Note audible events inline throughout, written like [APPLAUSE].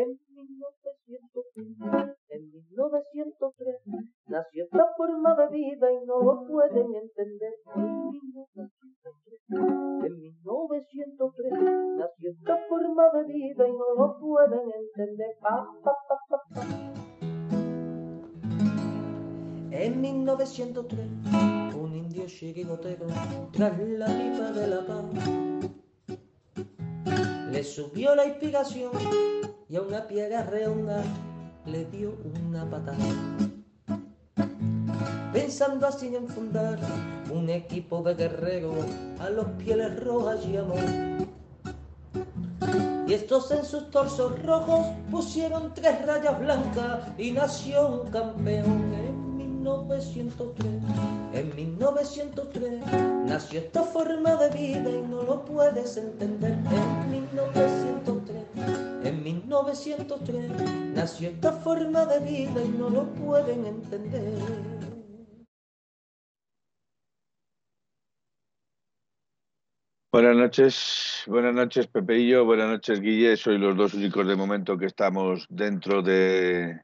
En 1903, en 1903 nació esta forma de vida y no lo pueden entender. En 1903, en 1903 nació esta forma de vida y no lo pueden entender. Pa. En 1903, un indio chirigotero tras la pipa de la paz le subió la inspiración y a una piedra redonda le dio una patada. Pensando así en fundar un equipo de guerreros a los pieles rojas llamó. Y estos en sus torsos rojos pusieron tres rayas blancas y nació un campeón en 1903. En 1903 nació esta forma de vida y no lo puedes entender. En 1903, en 1903 nació esta forma de vida y no lo pueden entender. Buenas noches, buenas noches Pepe y yo, buenas noches Guille, soy los dos únicos de momento que estamos dentro de,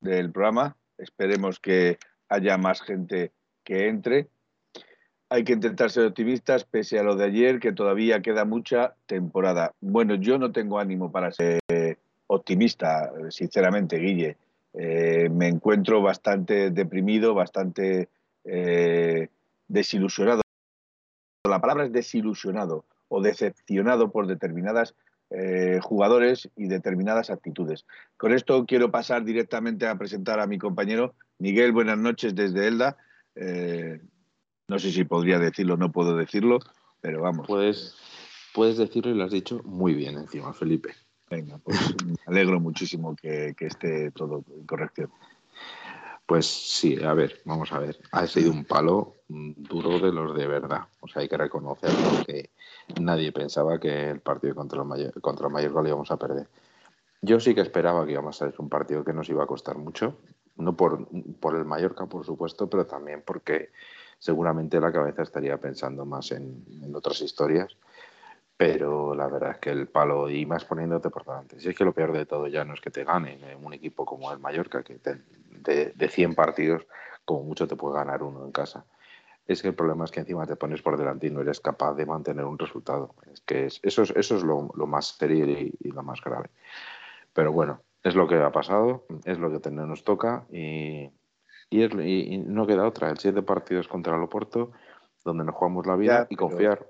del programa. Esperemos que haya más gente que entre. Hay que intentar ser optimistas pese a lo de ayer, que todavía queda mucha temporada. Bueno, yo no tengo ánimo para ser optimista, sinceramente, Guille. Eh, me encuentro bastante deprimido, bastante eh, desilusionado. La palabra es desilusionado o decepcionado por determinadas eh, jugadores y determinadas actitudes. Con esto quiero pasar directamente a presentar a mi compañero Miguel. Buenas noches desde Elda. No sé si podría decirlo, no puedo decirlo, pero vamos. Puedes, puedes decirlo y lo has dicho muy bien encima, Felipe. Venga, pues me alegro muchísimo que, que esté todo en corrección. Pues sí, a ver, vamos a ver. Ha sido un palo duro de los de verdad. O sea, hay que reconocerlo que nadie pensaba que el partido contra el, Mayor, contra el Mallorca lo íbamos a perder. Yo sí que esperaba que íbamos a ser un partido que nos iba a costar mucho. No por, por el Mallorca, por supuesto, pero también porque seguramente la cabeza estaría pensando más en, en otras historias pero la verdad es que el palo y más poniéndote por delante. Si es que lo peor de todo ya no es que te ganen un equipo como el Mallorca, que de, de 100 partidos, como mucho te puede ganar uno en casa. Es que el problema es que encima te pones por delante y no eres capaz de mantener un resultado. Es que es, eso, es, eso es lo, lo más serio y, y, lo más grave. Pero bueno, es lo que ha pasado, es lo que nos toca y, y, es, y, no queda otra. El siete partidos contra el Oporto, donde nos jugamos la vida Ya, y pero- confiar.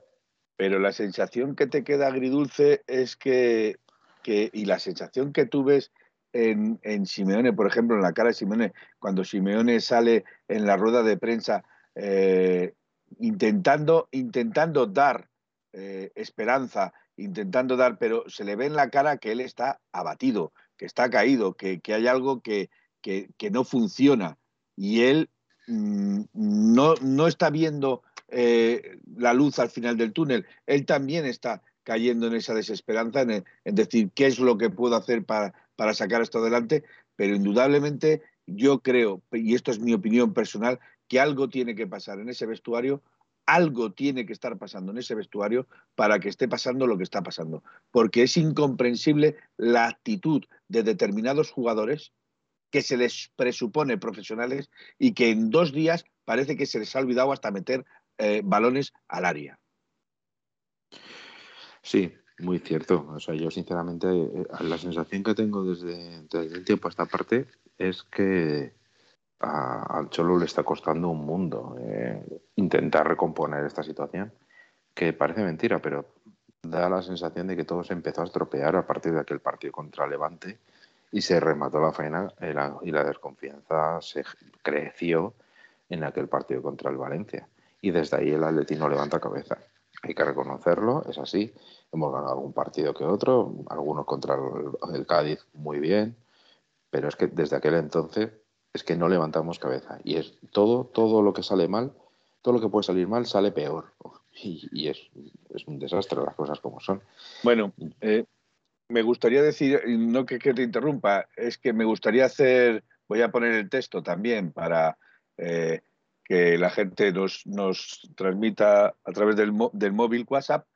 Pero la sensación que te queda agridulce es que, que y la sensación que tú ves en, en Simeone, por ejemplo, en la cara de Simeone, cuando Simeone sale en la rueda de prensa eh, intentando, intentando dar eh, esperanza, intentando dar, pero se le ve en la cara que él está abatido, que está caído, que, que hay algo que, que, que no funciona y él mm, no, no está viendo eh, la luz al final del túnel. Él también está cayendo en esa desesperanza, en, en decir qué es lo que puedo hacer para, para, sacar esto adelante, pero indudablemente yo creo, y esto es mi opinión personal, que algo tiene que pasar en ese vestuario, algo tiene que estar pasando en ese vestuario para que esté pasando lo que está pasando, porque es incomprensible la actitud de determinados jugadores que se les presupone profesionales y que en dos días parece que se les ha olvidado hasta meter eh, balones al área. Sí, muy cierto. O sea, yo sinceramente eh, la sensación que tengo desde, desde el tiempo a esta parte es que a, al Cholo le está costando un mundo eh, intentar recomponer esta situación, que parece mentira, pero da la sensación de que todo se empezó a estropear a partir de aquel partido contra Levante y se remató la faena y la, y la desconfianza se creció en aquel partido contra el Valencia. Y desde ahí el Atleti no levanta cabeza. Hay que reconocerlo, es así. Hemos ganado algún partido que otro, algunos contra el, el Cádiz muy bien, pero es que desde aquel entonces es que no levantamos cabeza. Y es todo, todo lo que sale mal, todo lo que puede salir mal sale peor. [LAUGHS] Y, y es, es, un desastre las cosas como son. Bueno, eh, me gustaría decir, no que, te interrumpa, es que me gustaría hacer, voy a poner el texto también para eh, que la gente nos, nos transmita a través del, del, móvil WhatsApp,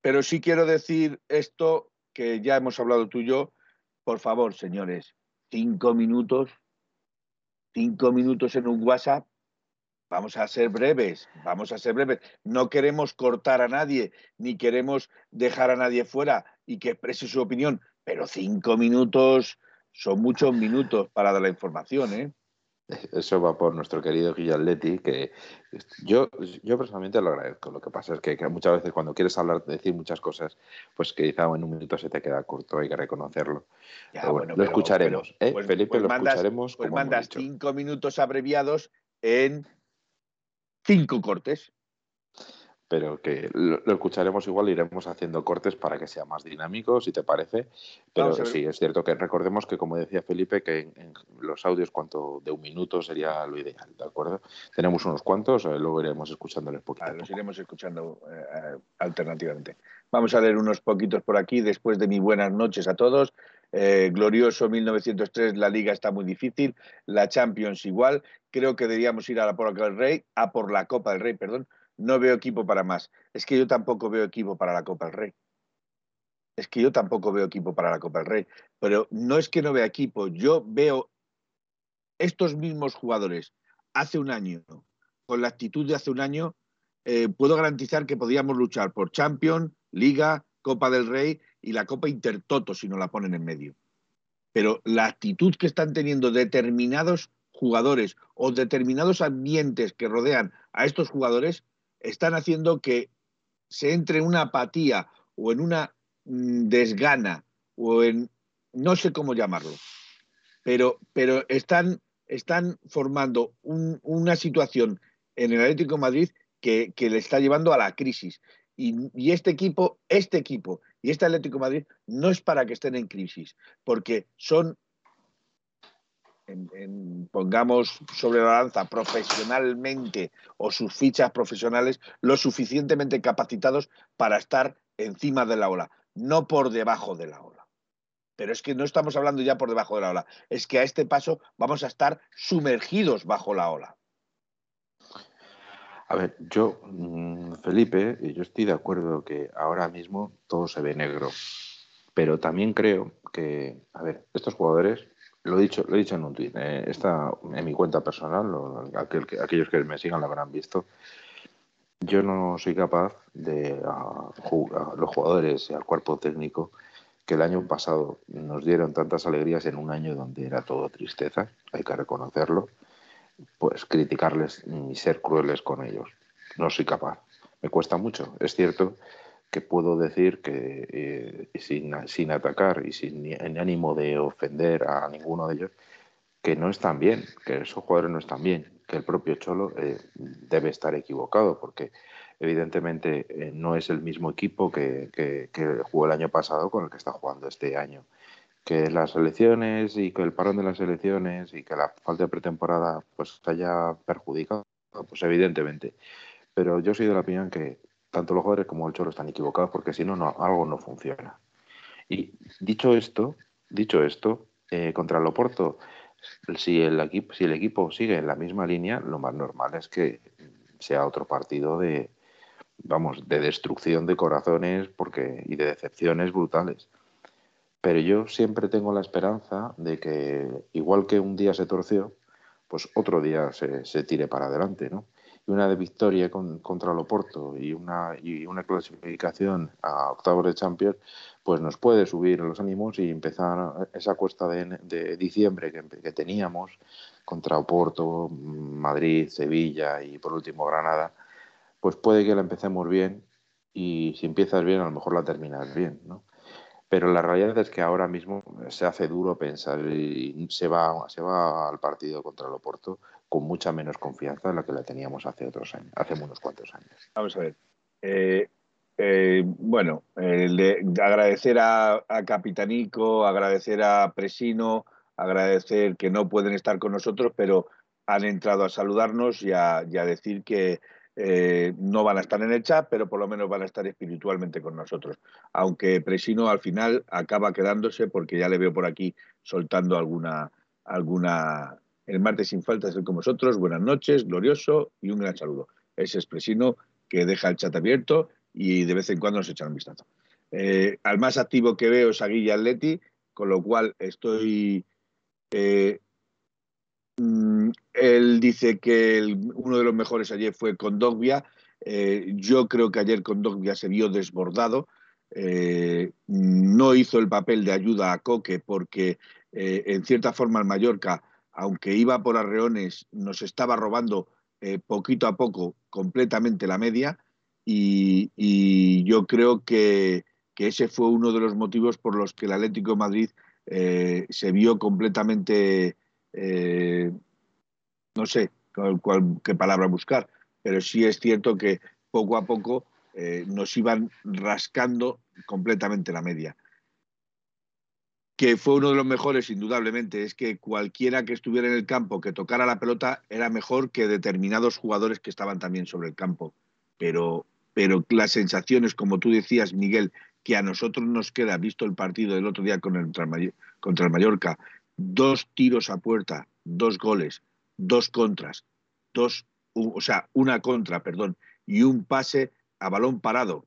pero sí quiero decir esto que ya hemos hablado tú y yo, por favor, señores, cinco minutos, cinco minutos en un WhatsApp. Vamos a ser breves, vamos a ser breves. No queremos cortar a nadie, ni queremos dejar a nadie fuera y que exprese su opinión, pero cinco minutos son muchos minutos para dar la información, ¿eh? Eso va por nuestro querido Guillaletti, que yo, yo personalmente lo agradezco. Lo que pasa es que, muchas veces cuando quieres hablar, decir muchas cosas, pues quizá en un minuto se te queda corto, hay que reconocerlo. bueno, lo escucharemos, ¿eh? Pues, Felipe, pues lo mandas, escucharemos. Pues como mandas cinco minutos abreviados en cinco cortes pero que lo, escucharemos igual, iremos haciendo cortes para que sea más dinámico, si te parece. Pero sí, es cierto que recordemos que, como decía Felipe, que en, los audios cuanto de un minuto sería lo ideal, ¿de acuerdo? Tenemos unos cuantos, eh, luego iremos escuchándoles poquito. los iremos escuchando eh, alternativamente. Vamos a leer unos poquitos por aquí, después de mi buenas noches a todos. Eh, glorioso 1903, la liga está muy difícil, la Champions igual. Creo que deberíamos ir a la Copa del Rey, a por la Copa del Rey, perdón, no veo equipo para más. Es que yo tampoco veo equipo para la Copa del Rey. Es que yo tampoco veo equipo para la Copa del Rey. Pero no es que no vea equipo, yo veo estos mismos jugadores hace un año, con la actitud de hace un año, eh, puedo garantizar que podríamos luchar por Champions, Liga, Copa del Rey y la Copa Intertoto si no la ponen en medio. Pero la actitud que están teniendo determinados jugadores o determinados ambientes que rodean a estos jugadores están haciendo que se entre en una apatía o en una mm, desgana o en no sé cómo llamarlo, pero, pero están, están formando una situación en el Atlético Madrid que, le está llevando a la crisis. Y, este equipo, este equipo y este Atlético Madrid no es para que estén en crisis, porque son pongamos sobre la lanza profesionalmente o sus fichas profesionales lo suficientemente capacitados para estar encima de la ola, no por debajo de la ola. Pero es que no estamos hablando ya por debajo de la ola, es que a este paso vamos a estar sumergidos bajo la ola. A ver, yo, mm, Felipe, yo estoy de acuerdo que ahora mismo todo se ve negro, pero también creo que, a ver, estos jugadores lo he dicho, lo he dicho en un tweet. Eh, está en mi cuenta personal, aquellos que me sigan lo habrán visto. Yo no soy capaz de a, los jugadores y al cuerpo técnico que el año pasado nos dieron tantas alegrías en un año donde era todo tristeza, hay que reconocerlo, pues criticarles y ser crueles con ellos. No soy capaz. Me cuesta mucho. Es cierto que puedo decir que eh, sin, atacar y sin en ánimo de ofender a ninguno de ellos, que no están bien, que esos jugadores no están bien, que el propio Cholo eh, debe estar equivocado, porque evidentemente eh, no es el mismo equipo que, que, jugó el año pasado con el que está jugando este año. Que las elecciones y que el parón de las elecciones y que la falta de pretemporada pues haya perjudicado, pues evidentemente. Pero yo soy de la opinión que tanto los jugadores como el Cholo están equivocados porque si no, no algo no funciona. Y dicho esto, dicho esto, eh, contra el Oporto, si el, equipo, si el equipo sigue en la misma línea, lo más normal es que sea otro partido de, vamos, de destrucción de corazones porque, y de decepciones brutales. Pero yo siempre tengo la esperanza de que, igual que un día se torció, pues otro día se, tire para adelante, ¿no? y una de victoria contra el Oporto y una, y una clasificación a octavos de Champions, pues nos puede subir los ánimos y empezar esa cuesta de, diciembre que, que, teníamos contra Oporto, Madrid, Sevilla y por último Granada, pues puede que la empecemos bien y si empiezas bien a lo mejor la terminas bien, ¿no? Pero la realidad es que ahora mismo se hace duro pensar y se va, se va al partido contra el Oporto con mucha menos confianza de la que la teníamos hace otros años, hace unos cuantos años. Vamos a ver. Eh, eh, bueno, agradecer a, Capitanico, agradecer a Presino, agradecer que no pueden estar con nosotros, pero han entrado a saludarnos y a, decir que eh, no van a estar en el chat, pero por lo menos van a estar espiritualmente con nosotros. Aunque Presino al final acaba quedándose porque ya le veo por aquí soltando alguna, alguna el martes sin falta es con vosotros. Buenas noches, glorioso y un gran saludo. Es expresino que deja el chat abierto y de vez en cuando nos echan un vistazo. Eh, al más activo que veo es a Guilla Atleti, con lo cual estoy... Eh, él dice que uno de los mejores ayer fue Condogbia. Eh, yo creo que ayer Condogbia se vio desbordado. Eh, no hizo el papel de ayuda a Coque porque, en cierta forma, el Mallorca, aunque iba por arreones, nos estaba robando poquito a poco completamente la media. y yo creo que, ese fue uno de los motivos por los que el Atlético de Madrid eh, se vio completamente, eh, no sé qué palabra buscar, pero sí es cierto que poco a poco eh, nos iban rascando completamente la media. Que fue uno de los mejores, indudablemente, es que cualquiera que estuviera en el campo que tocara la pelota era mejor que determinados jugadores que estaban también sobre el campo. Pero, pero las sensaciones, como tú decías, Miguel, que a nosotros nos queda, visto el partido del otro día el, contra el Mallorca, dos tiros a puerta, dos goles, dos contras, dos, o sea, una contra, perdón, y un pase a balón parado.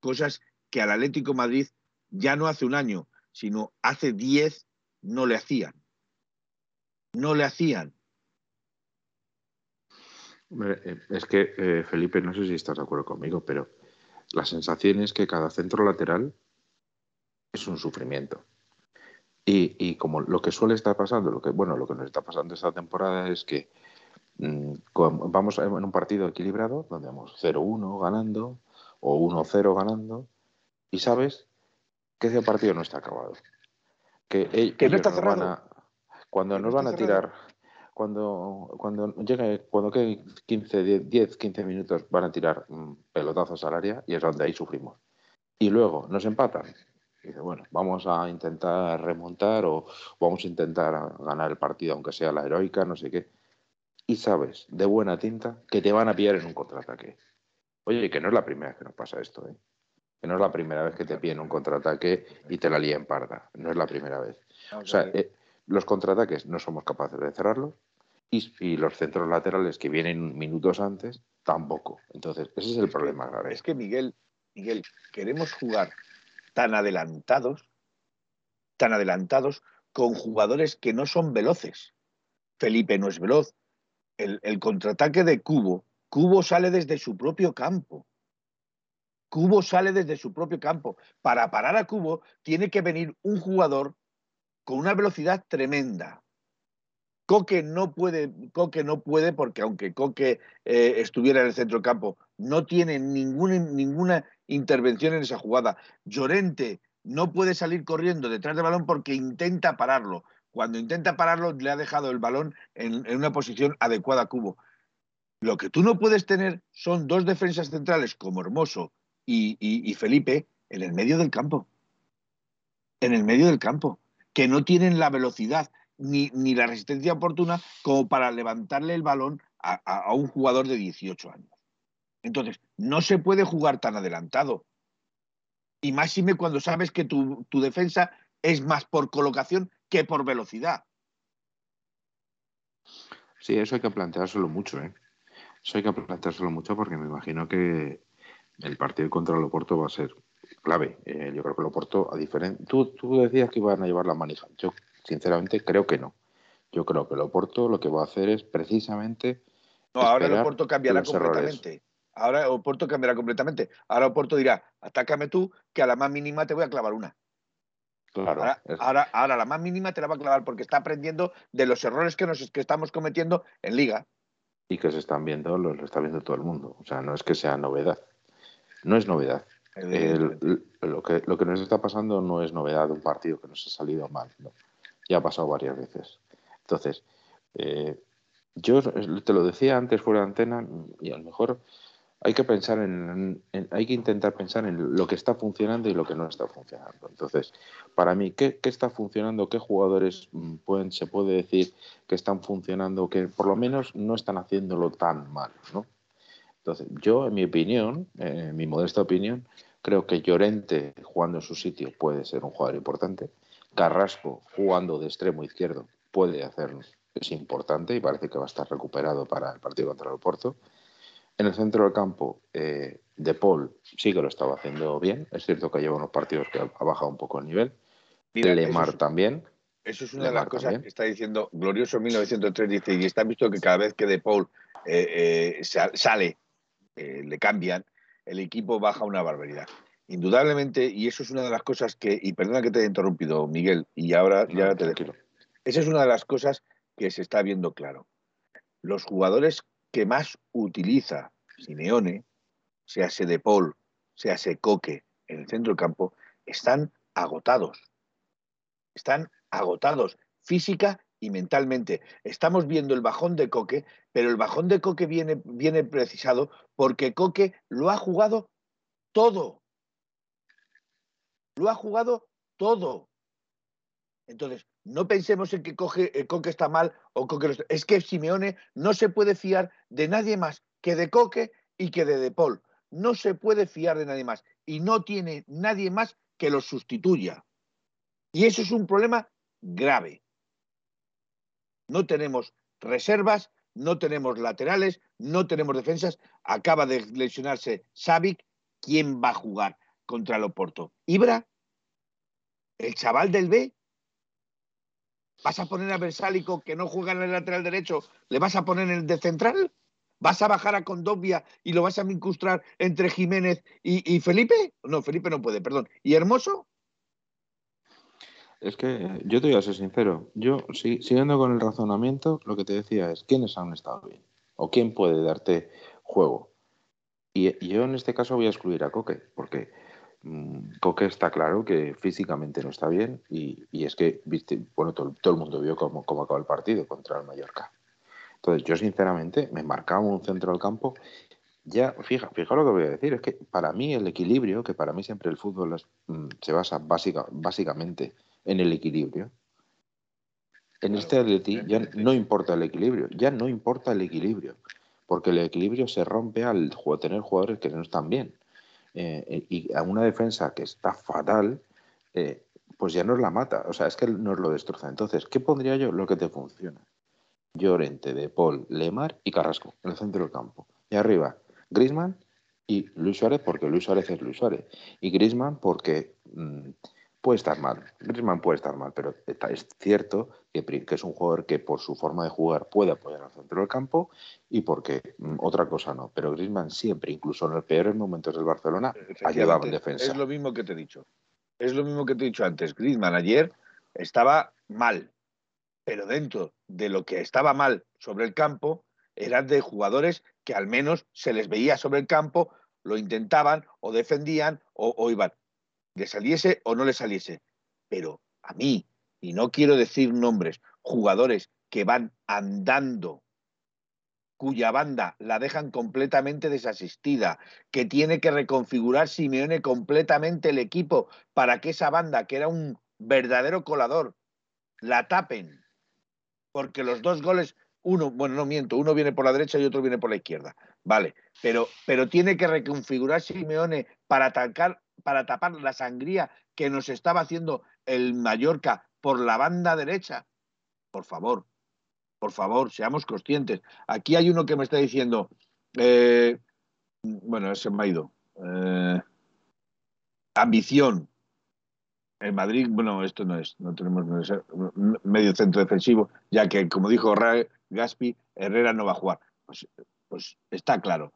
Cosas que al Atlético Madrid ya no hace un año, sino hace diez no le hacían. No le hacían. Eh, es que, eh, Felipe, no sé si estás de acuerdo conmigo, pero la sensación es que cada centro lateral es un sufrimiento. Y, como lo que suele estar pasando, lo que, bueno, lo que nos está pasando esta temporada es que mm, vamos en un partido equilibrado, donde vamos 0-1 ganando o 1-0 ganando, y sabes que ese partido no está acabado. Que, no está cerrado. cuando nos van a tirar cuando, cuando llegue, cuando quede 15, 10, 15 minutos van a tirar pelotazos al área y es donde ahí sufrimos. Y luego nos empatan. Y dice, bueno, vamos a intentar remontar o vamos a intentar ganar el partido, aunque sea la heroica, no sé qué. Y sabes, de buena tinta, que te van a pillar en un contraataque. Oye, que no es la primera vez que nos pasa esto, ¿eh? Que no es la primera vez que te pillan un contraataque y te la líen parda. No es la primera vez. O sea, eh, los contraataques no somos capaces de cerrarlos y, los centros laterales que vienen minutos antes tampoco. Entonces, ese es el problema Es que Miguel, Miguel, queremos jugar tan adelantados, tan adelantados con jugadores que no son veloces. Felipe no es veloz. El, contraataque de Cubo, Cubo sale desde su propio campo. Cubo sale desde su propio campo. Para parar a Cubo tiene que venir un jugador con una velocidad tremenda. Coque no puede, Coque no puede porque aunque Coque eh, estuviera en el centro campo, no tiene ninguna, ninguna intervención en esa jugada. Llorente no puede salir corriendo detrás del balón porque intenta pararlo. Cuando intenta pararlo, le ha dejado el balón en, una posición adecuada a Cubo. Lo que tú no puedes tener son dos defensas centrales como Hermoso y Felipe en el medio del campo. En el medio del campo que no tienen la velocidad ni, ni la resistencia oportuna como para levantarle el balón a, un jugador de 18 años. Entonces, no se puede jugar tan adelantado. Y máxime cuando sabes que tu, tu defensa es más por colocación que por velocidad. Sí, eso hay que planteárselo mucho, ¿eh? Eso hay que planteárselo mucho porque me imagino que el partido contra el Oporto va a ser clave. Eh, yo creo que el Oporto, a diferente. Tú, tú decías que iban a llevar la manija. Yo, sinceramente, creo que no. Yo creo que el Oporto lo que va a hacer es precisamente. No, ahora el Oporto cambiará completamente. Ahora Oporto cambiará completamente. Ahora Oporto dirá, atácame tú, que a la más mínima te voy a clavar una. Claro, ahora, ahora, la más mínima te la va a clavar porque está aprendiendo de los errores que, nos, que estamos cometiendo en liga. Y que se están viendo, lo, lo está viendo todo el mundo. O sea, no es que sea novedad. No es novedad lo, que, lo que nos está pasando no es novedad de un partido que nos ha salido mal. Ya ha pasado varias veces. Entonces, eh, yo te lo decía antes fuera de antena y a lo mejor hay que pensar en, hay que intentar pensar en lo que está funcionando y lo que no está funcionando. Entonces, para mí, ¿qué, está funcionando? ¿Qué jugadores mm, se puede decir que están funcionando, que por lo menos no están haciéndolo tan mal, ¿no? Entonces, yo, en mi opinión, en mi modesta opinión, creo que Llorente jugando en su sitio puede ser un jugador importante. Carrasco jugando de extremo izquierdo puede hacerlo, es importante y parece que va a estar recuperado para el partido contra el Porto. En el centro del campo, eh, De Paul sí que lo estaba haciendo bien. Es cierto que lleva unos partidos que ha bajado un poco el nivel, Lemar también. Eso es una de las cosas que está diciendo Glorioso 1903, dice, y está visto que cada vez que De Paul eh, eh, sale, eh, le cambian, el equipo baja una barbaridad. Indudablemente, y eso es una de las cosas que, y perdona que te haya interrumpido, Miguel, y ahora ya te dejo. Esa es una de las cosas que se está viendo claro. Los jugadores que más utiliza Simeone, sea De Paul, sea Coque, en el centro campo, están agotados. Están agotados física y mentalmente. Estamos viendo el bajón de Coque, pero el bajón de Coque viene, viene precisado porque Coque lo ha jugado todo. Lo ha jugado todo. Entonces, no pensemos en que Coque, Coque está mal o Coque está... Es que Simeone no se puede fiar de nadie más que de Coque y que de De Paul. No se puede fiar de nadie más. Y no tiene nadie más que lo sustituya. Y eso es un problema grave. No tenemos reservas, no tenemos laterales, no tenemos defensas. Acaba de lesionarse Savic. ¿Quién va a jugar contra el Oporto? ¿Ibra? ¿El chaval del B? ¿Vas a poner a Versálico que no juega en el lateral derecho? ¿Le vas a poner en el de central? ¿Vas a bajar a Condovia y lo vas a incrustar entre Jiménez y, y Felipe? No, Felipe no puede, perdón. ¿Y Hermoso? Es que yo te voy a ser sincero. Yo, siguiendo con el razonamiento, lo que te decía es quiénes han estado bien o quién puede darte juego. Y, yo en este caso voy a excluir a Coque, porque Coque está claro que físicamente no está bien y, es que, viste, bueno, todo, el mundo vio cómo, cómo acabó el partido contra el Mallorca. Entonces, yo sinceramente me marcaba un centro del campo. Ya, fija, fija lo que voy a decir, es que para mí el equilibrio, que para mí siempre el fútbol mm, se basa básica, básicamente en el equilibrio. En este Atleti ya no importa el equilibrio, ya no importa el equilibrio, porque el equilibrio se rompe al tener jugadores que no están bien. Eh, y a una defensa que está fatal, eh, pues ya nos la mata, o sea, es que nos lo destroza. Entonces, ¿qué pondría yo? Lo que te funciona. Llorente, De Paul, Lemar y Carrasco en el centro del campo. Y arriba, Grisman y Luis Suárez, porque Luis Suárez es Luis Suárez. Y Grisman porque mm, puede estar mal. Griezmann puede estar mal, pero es cierto que, es un jugador que por su forma de jugar puede apoyar al centro del campo y porque mm, otra cosa no. Pero Griezmann siempre, incluso en los peores momentos del Barcelona, ha llevado en defensa. Es lo mismo que te he dicho. Es lo mismo que te he dicho antes. Griezmann ayer estaba mal, pero dentro de lo que estaba mal sobre el campo eran de jugadores que al menos se les veía sobre el campo, lo intentaban o defendían o iban le saliese o no le saliese. Pero a mí, y no quiero decir nombres, jugadores que van andando, cuya banda la dejan completamente desasistida, que tiene que reconfigurar Simeone completamente el equipo para que esa banda, que era un verdadero colador, la tapen. Porque los dos goles, uno, bueno, no miento, uno viene por la derecha y otro viene por la izquierda. Vale, pero, pero tiene que reconfigurar Simeone para atacar para tapar la sangría que nos estaba haciendo el Mallorca por la banda derecha. Por favor, por favor, seamos conscientes. Aquí hay uno que me está diciendo, eh, bueno, ese me ha ido. Eh, ambición. En Madrid, bueno, esto no es, no tenemos medio centro defensivo, ya que, como dijo Gaspi, Herrera no va a jugar. Pues, pues está claro.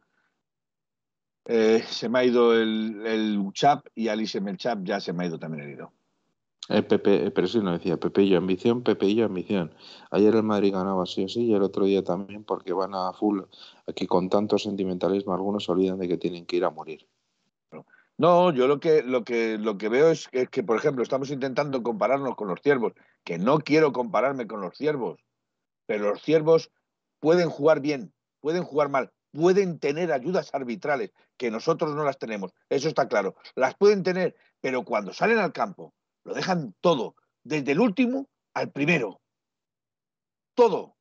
Eh, se me ha ido el, el Chap y Alice Melchap ya se me ha ido también herido. Eh, Pepe, eh, pero sí no decía Pepe yo ambición, Pepe y yo ambición. Ayer el Madrid ganaba sí o sí y el otro día también porque van a full. Aquí con tanto sentimentalismo algunos se olvidan de que tienen que ir a morir. No, yo lo que, lo que, lo que veo es que, es que, por ejemplo, estamos intentando compararnos con los ciervos, que no quiero compararme con los ciervos, pero los ciervos pueden jugar bien, pueden jugar mal, pueden tener ayudas arbitrales, que nosotros no las tenemos, eso está claro. Las pueden tener, pero cuando salen al campo, lo dejan todo, desde el último al primero. Todo.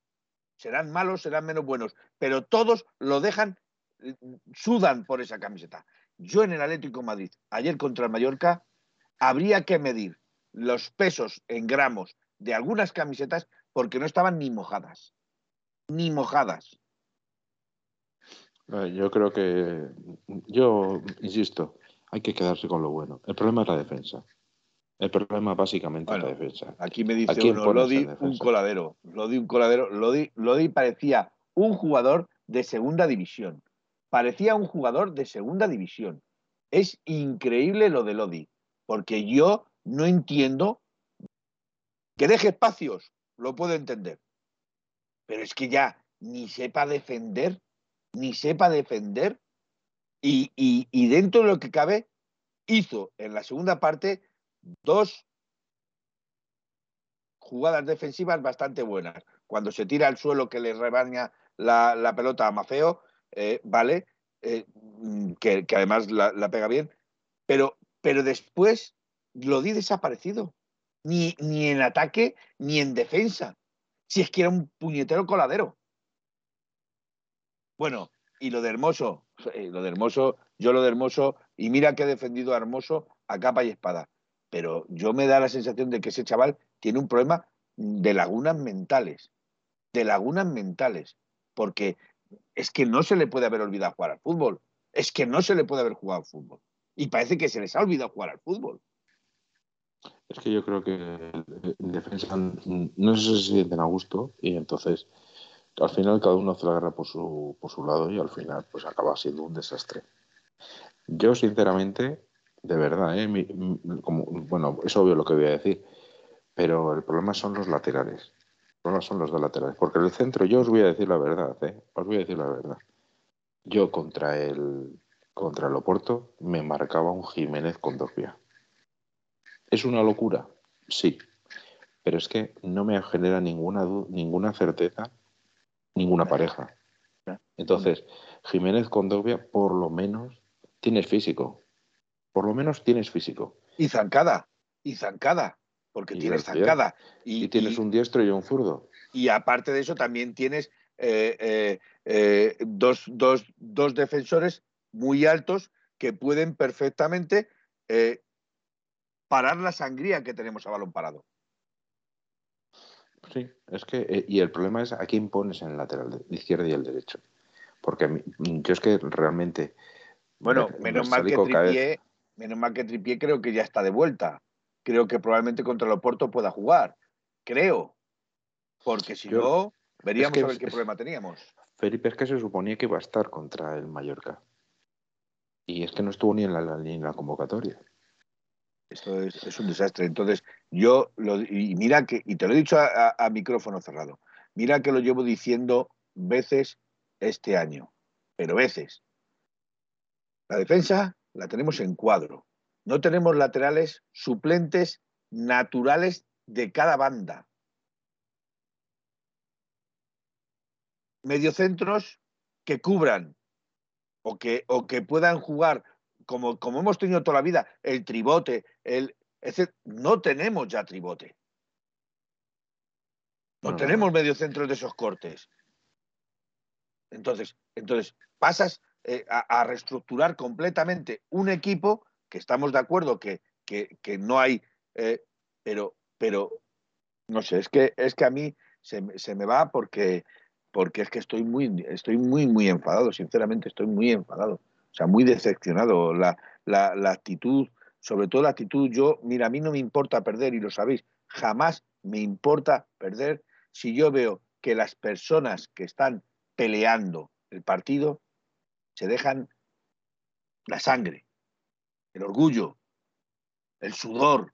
Serán malos, serán menos buenos, pero todos lo dejan, sudan por esa camiseta. Yo en el Atlético Madrid, ayer contra el Mallorca, habría que medir los pesos en gramos de algunas camisetas porque no estaban ni mojadas. Ni mojadas. Yo creo que, yo insisto, hay que quedarse con lo bueno. El problema es la defensa. El problema básicamente es la defensa. Aquí me dice uno, Lodi, un coladero. Lodi, un coladero. Lodi, Lodi parecía un jugador de segunda división. Parecía un jugador de segunda división. Es increíble lo de Lodi, porque yo no entiendo que deje espacios, lo puedo entender. Pero es que ya ni sepa defender, ni sepa defender, y, dentro de lo que cabe, hizo en la segunda parte dos jugadas defensivas bastante buenas. Cuando se tira al suelo que le rebaña la, pelota a Mafeo, eh, vale, eh, que, además la, pega bien, pero, pero después lo di desaparecido. Ni, ni en ataque ni en defensa. Si es que era un puñetero coladero. Bueno, y lo de Hermoso, eh, lo de Hermoso, yo lo de Hermoso, y mira que he defendido a Hermoso a capa y espada pero yo me da la sensación de que ese chaval tiene un problema de lagunas mentales, de lagunas mentales, porque es que no se le puede haber olvidado jugar al fútbol, es que no se le puede haber jugado al fútbol. Y parece que se les ha olvidado jugar al fútbol. Es que yo creo que en defensa no se sienten a gusto y entonces al final cada uno hace la guerra por su, por su lado y al final pues acaba siendo un desastre. Yo sinceramente de verdad, ¿eh? como, bueno, es obvio lo que voy a decir, pero el problema son los laterales. El problema son los dos laterales. Porque el centro, yo os voy a decir la verdad, ¿eh? os voy a decir la verdad. Yo contra el, contra el Oporto me marcaba un Jiménez con Dorpia. ¿Es una locura? Sí. Pero es que no me genera ninguna, ninguna certeza ninguna pareja. Entonces, Jiménez con Dorpia por lo menos tiene físico por lo menos tienes físico. Y zancada, y zancada, porque tienes zancada. Y, tienes un diestro y un zurdo. Y aparte de eso también tienes eh, eh, eh, dos, dos, defensores muy altos que pueden perfectamente parar la sangría que tenemos a balón parado. Sí, es que, y el problema es a quién pones en el lateral de izquierda y el derecho. Porque yo es que realmente. Bueno, menos mal que Tripié, Menos mal que Tripié creo que ya está de vuelta. Creo que probablemente contra el Oporto pueda jugar. Creo. Porque si no, veríamos a ver qué problema teníamos. Felipe, es que se suponía que iba a estar contra el Mallorca. Y es que no estuvo ni en la, ni en la convocatoria. Esto es, un desastre. Entonces, yo, lo, y mira que, y te lo he dicho a micrófono cerrado, mira que lo llevo diciendo veces este año, pero veces. La defensa la tenemos en cuadro. No tenemos laterales suplentes naturales de cada banda. Mediocentros que cubran o que, o que puedan jugar como, como hemos tenido toda la vida, el tribote, el, no tenemos ya tribote. No, tenemos mediocentros de esos cortes. Entonces, entonces pasas eh, a, reestructurar completamente un equipo que estamos de acuerdo que, no hay, eh, pero, pero no sé, es que, es que a mí se, me va porque, porque es que estoy muy, estoy muy, muy enfadado, sinceramente estoy muy enfadado, o sea, muy decepcionado. La, la, actitud, sobre todo la actitud, yo, mira, a mí no me importa perder y lo sabéis, jamás me importa perder si yo veo que las personas que están peleando el partido se dejan la sangre, el orgullo, el sudor,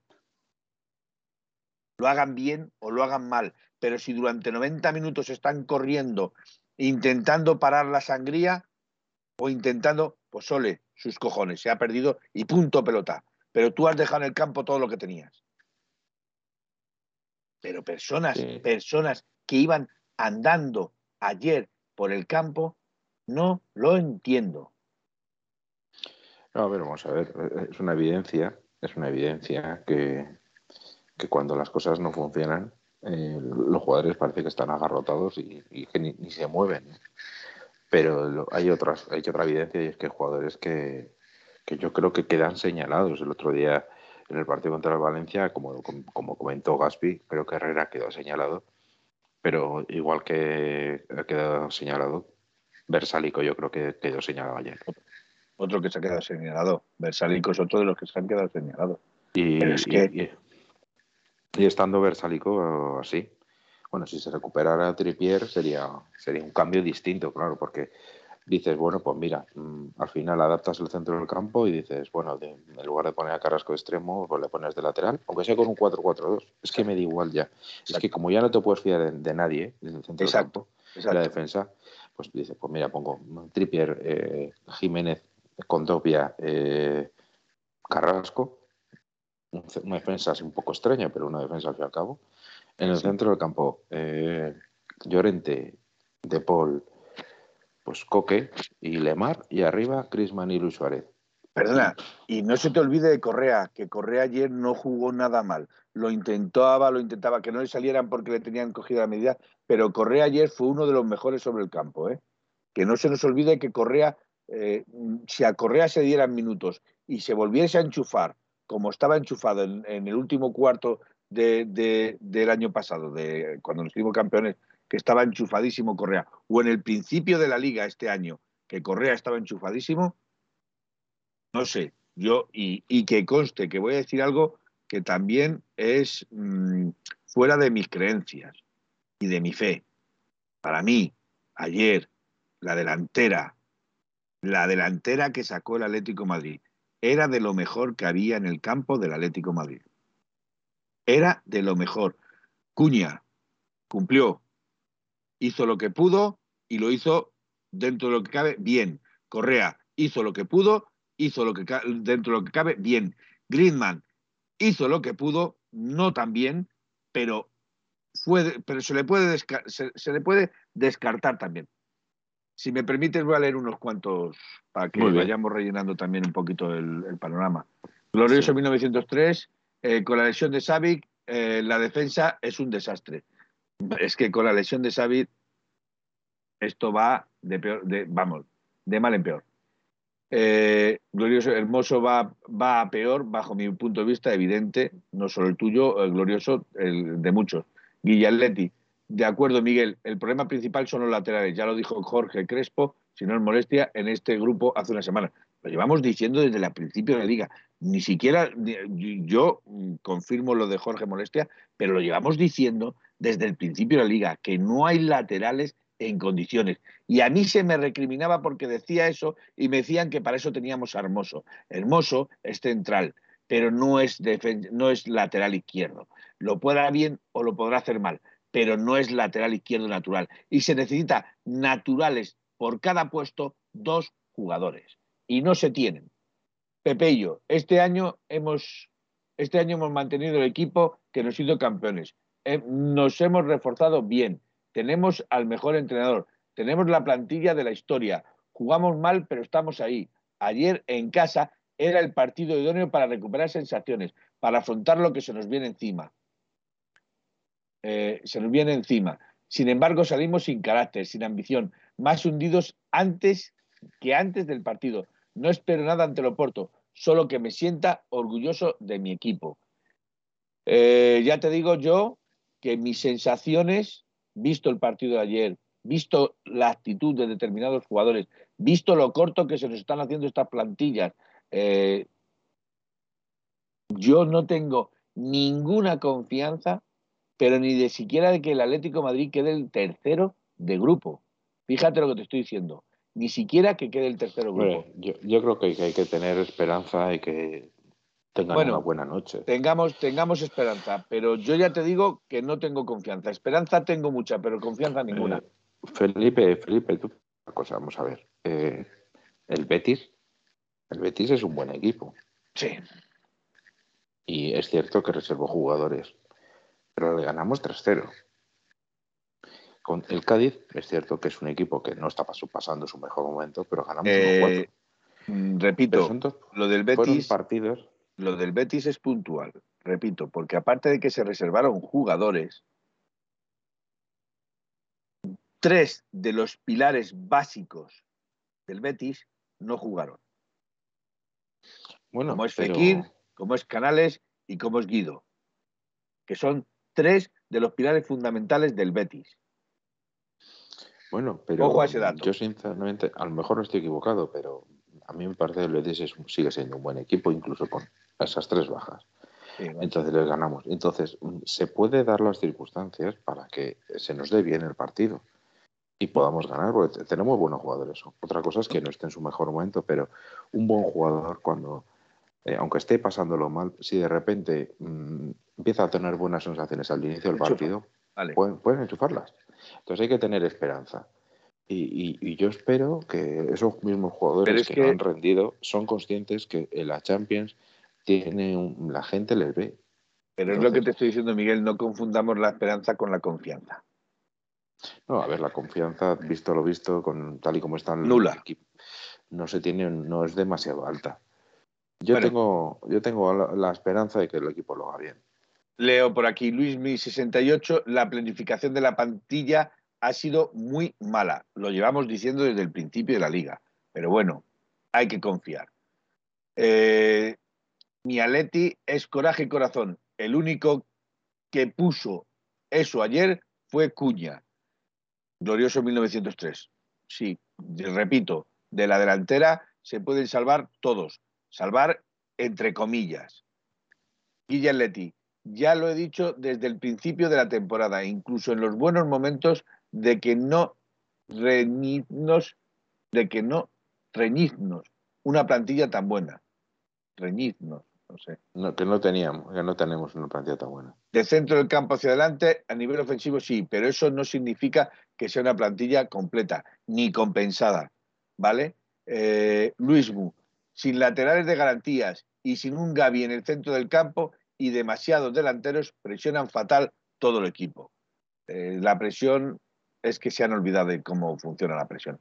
lo hagan bien o lo hagan mal, pero si durante 90 minutos están corriendo intentando parar la sangría o intentando, pues sole, sus cojones, se ha perdido y punto pelota. Pero tú has dejado en el campo todo lo que tenías. Pero personas, personas que iban andando ayer por el campo no lo entiendo. No, a ver, vamos a ver. Es una evidencia, es una evidencia que, que cuando las cosas no funcionan, eh, los jugadores parece que están agarrotados y, que ni, se mueven. Pero hay, otras, hay otra evidencia y es que hay jugadores que, que yo creo que quedan señalados. El otro día en el partido contra el Valencia, como, como, comentó Gaspi, creo que Herrera quedó señalado. Pero igual que ha quedado señalado, Versálico yo creo que quedó señalado ayer. Otro que se ha quedado señalado. Versálico es otro de los que se han quedado señalados. Y, Pero es que- y- y- y estando Versalico así. Bueno, si se recuperara Trippier sería, sería un cambio distinto, claro, porque dices, bueno, pues mira, mm, al final adaptas el centro del campo y dices, bueno, de- en lugar de poner a Carrasco de extremo, pues le pones de lateral, aunque sea con un 4-4-2. Es que me da igual ya. Es que como ya no te puedes fiar de, de nadie en el centro Exacto, del campo, en la defensa, pues dice, pues mira, pongo Trippier, eh, Jiménez, Condopia, eh, Carrasco, una defensa así un poco extraña, pero una defensa al fin y al cabo. En el centro del campo, eh, Llorente, De Paul, pues Coque y Lemar, y arriba Crisman y Luis Suárez. Perdona, y no se te olvide de Correa, que Correa ayer no jugó nada mal. Lo intentaba, lo intentaba, que no le salieran porque le tenían cogida la medida, pero Correa ayer fue uno de los mejores sobre el campo. ¿eh? Que no se nos olvide que Correa, eh, si a Correa se dieran minutos y se volviese a enchufar, como estaba enchufado en, en el último cuarto de- de- del año pasado, de cuando nos fuimos campeones, que estaba enchufadísimo Correa, o en el principio de la liga este año, que Correa estaba enchufadísimo, no sé, yo, y, que conste que voy a decir algo que también es mm, fuera de mis creencias y de mi fe. Para mí, ayer, la delantera, la delantera que sacó el Atlético Madrid, era de lo mejor que había en el campo del Atlético Madrid. Era de lo mejor. Cuña cumplió, hizo lo que pudo y lo hizo dentro de lo que cabe bien. Correa hizo lo que pudo, hizo lo que dentro de lo que cabe bien. Griezmann hizo lo que pudo, no tan bien, pero fue, pero se le puede se, se le puede descartar también. Si me permites, voy a leer unos cuantos para que vayamos rellenando también un poquito el, el panorama. Glorioso Sí. 1903, eh, con la lesión de Savic, eh, la defensa es un desastre. Es que con la lesión de Savic, esto va de peor, de, vamos, de mal en peor. Eh, glorioso, Hermoso va, va a peor, bajo mi punto de vista, evidente, no solo el tuyo, glorioso, el de muchos. Guillaletti, de acuerdo, Miguel, el problema principal son los laterales, ya lo dijo Jorge Crespo, si no es molestia, en este grupo hace una semana. Lo llevamos diciendo desde el principio de la liga. Ni siquiera yo mm, confirmo lo de Jorge Molestia, pero lo llevamos diciendo desde el principio de la liga, que no hay laterales en condiciones. Y a mí se me recriminaba porque decía eso y me decían que para eso teníamos a Hermoso. Hermoso es central, pero no es, no es lateral izquierdo. Lo podrá bien o lo podrá hacer mal, pero no es lateral izquierdo natural. Y se necesita naturales por cada puesto dos jugadores. Y no se tienen. Pepe y yo, este año hemos, este año hemos mantenido el equipo que nos hizo campeones. Eh, nos hemos reforzado bien. Tenemos al mejor entrenador. Tenemos la plantilla de la historia. Jugamos mal, pero estamos ahí. Ayer en casa era el partido idóneo para recuperar sensaciones, para afrontar lo que se nos viene encima. Eh, se nos viene encima. Sin embargo, salimos sin carácter, sin ambición, más hundidos antes que antes del partido. No espero nada ante el Oporto, solo que me sienta orgulloso de mi equipo. Eh, ya te digo yo que mis sensaciones, visto el partido de ayer, visto la actitud de determinados jugadores, visto lo corto que se nos están haciendo estas plantillas, eh, yo no tengo ninguna confianza, pero ni de siquiera de que el Atlético Madrid quede el tercero de grupo. Fíjate lo que te estoy diciendo. Ni siquiera que quede el tercero grupo. Yo, yo creo que hay, que hay que tener esperanza y que tengan Bueno, una buena noche. Tengamos, tengamos esperanza, pero yo ya te digo que no tengo confianza. Esperanza tengo mucha, pero confianza ninguna. Eh, Felipe, Felipe, tú, una cosa, vamos a ver. Eh, el Betis, el Betis es un buen equipo Sí. y es cierto que reservó jugadores, pero le ganamos 3-0. Con el Cádiz es cierto que es un equipo que no está pas- pasando su mejor momento, pero ganamos Eh, 1-4. mm, repito, dos- lo del Betis, partidos. lo del Betis es puntual. Repito, porque aparte de que se reservaron jugadores, tres de los pilares básicos del Betis no jugaron. Bueno, como es pero- Fekir, como es Canales y como es Guido, que son tres de los pilares fundamentales del Betis. Bueno, pero Ojo a ese dato. yo sinceramente, a lo mejor estoy equivocado, pero a mí me parece que el Betis es- sigue siendo un buen equipo, incluso con esas tres bajas. Entonces les ganamos. Entonces, mm, se puede dar las circunstancias para que se nos dé bien el partido y podamos ganar, porque tenemos buenos jugadores. Otra cosa es que no esté en su mejor momento, pero un buen jugador cuando, eh, aunque esté pasándolo mal, si de repente mm, empieza a tener buenas sensaciones al inicio del partido, pueden, enchufarlas. Entonces hay que tener esperanza. Y, yo espero que esos mismos jugadores que, han rendido son conscientes que en la Champions tiene la gente les ve. Pero es lo que te estoy diciendo, Miguel, no confundamos la esperanza con la confianza. No, a ver, la confianza, visto lo visto, con tal y como está el Nula. equipo, no se tiene, no es demasiado alta. Yo tengo, yo tengo la, esperanza de que el equipo lo haga bien. Leo por aquí, Luis Mi 68, la planificación de la plantilla ha sido muy mala. Lo llevamos diciendo desde el principio de la liga. Pero bueno, hay que confiar. Eh, mi Aleti es coraje y corazón. El único que puso eso ayer fue Cuña. Glorioso 1903. Sí, repito, de la delantera se pueden salvar todos. Salvar entre comillas. Guille ya lo he dicho desde el principio de la temporada, incluso en los buenos momentos de que no reñidnos, de que no reñidnos una plantilla tan buena. Reñidnos, no sé. No, que no teníamos, que no tenemos una plantilla tan buena. De centro del campo hacia adelante, a nivel ofensivo sí, pero eso no significa que sea una plantilla completa, ni compensada, ¿vale? Eh, Luis Mu, sin laterales de garantías y sin un Gaby en el centro del campo y demasiados delanteros, presionan fatal todo el equipo. Eh, la presión es que se han olvidado de cómo funciona la presión.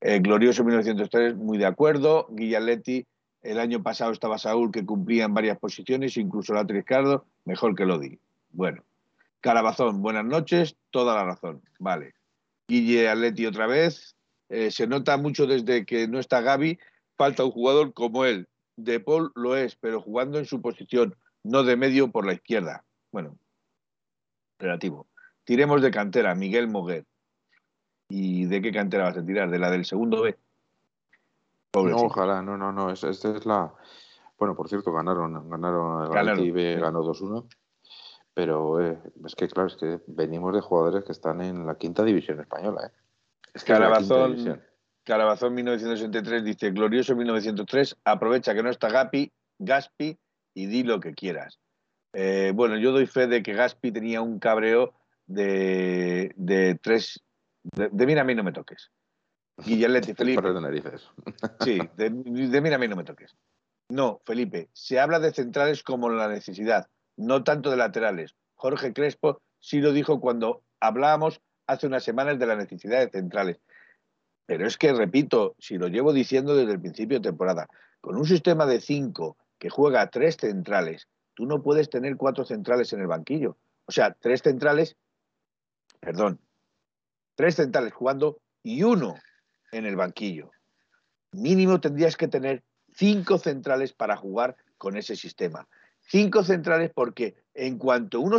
Eh, glorioso 1903, muy de acuerdo. Guillaletti, el año pasado estaba Saúl, que cumplía en varias posiciones, incluso la Ricardo, mejor que Lodi. Bueno. Carabazón, buenas noches, toda la razón. Vale. Guille Atleti otra vez. Eh, se nota mucho desde que no está Gaby, falta un jugador como él. De Paul lo es, pero jugando en su posición, no de medio por la izquierda. Bueno, relativo. Tiremos de cantera, Miguel Moguer. ¿Y de qué cantera vas a tirar? ¿De la del segundo B? No, ojalá, no, no, no. Esta es la. Bueno, por cierto, ganaron, ganaron el B, ganó 2-1. Pero eh, es que, claro, es que venimos de jugadores que están en la quinta división española. ¿eh? Es que Carabazón, Carabazón 1963 dice: Glorioso 1903, aprovecha que no está Gapi, Gaspi y di lo que quieras. Eh, bueno, yo doy fe de que Gaspi tenía un cabreo de, de tres. De, de, mira, a mí no me toques. Guillaletti, [LAUGHS] Felipe. Narices. [LAUGHS] Sí, de, de mira, a mí no me toques. No, Felipe, se habla de centrales como la necesidad, no tanto de laterales. Jorge Crespo sí lo dijo cuando hablábamos hace unas semanas de la necesidad de centrales. Pero es que, repito, si lo llevo diciendo desde el principio de temporada, con un sistema de cinco que juega tres centrales, tú no puedes tener cuatro centrales en el banquillo. O sea, tres centrales perdón, tres centrales jugando y uno en el banquillo. Mínimo tendrías que tener cinco centrales para jugar con ese sistema. Cinco centrales porque en cuanto uno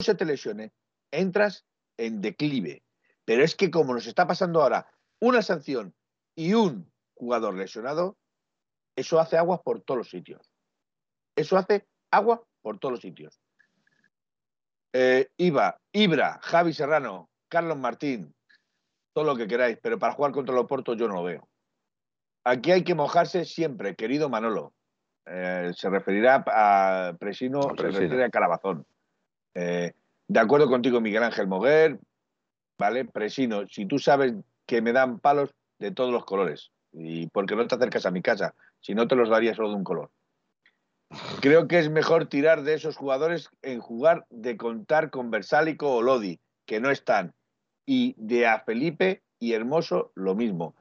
se te lesione, entras en declive. Pero es que como nos está pasando ahora una sanción y un jugador lesionado, eso hace agua por todos los sitios. Eso hace agua por todos los sitios. Eh, Iba, Ibra, Javi Serrano, Carlos Martín, todo lo que queráis, pero para jugar contra el Oporto yo no lo veo. Aquí hay que mojarse siempre, querido Manolo. Eh, se referirá a Presino, se refiere a Calabazón. Eh, de acuerdo contigo, Miguel Ángel Moguer, ¿vale? Presino, si tú sabes que me dan palos de todos los colores, y porque no te acercas a mi casa, si no te los daría solo de un color. Creo que es mejor tirar de esos jugadores en jugar de contar con Versálico o Lodi, que no están. Y de a Felipe y Hermoso lo mismo.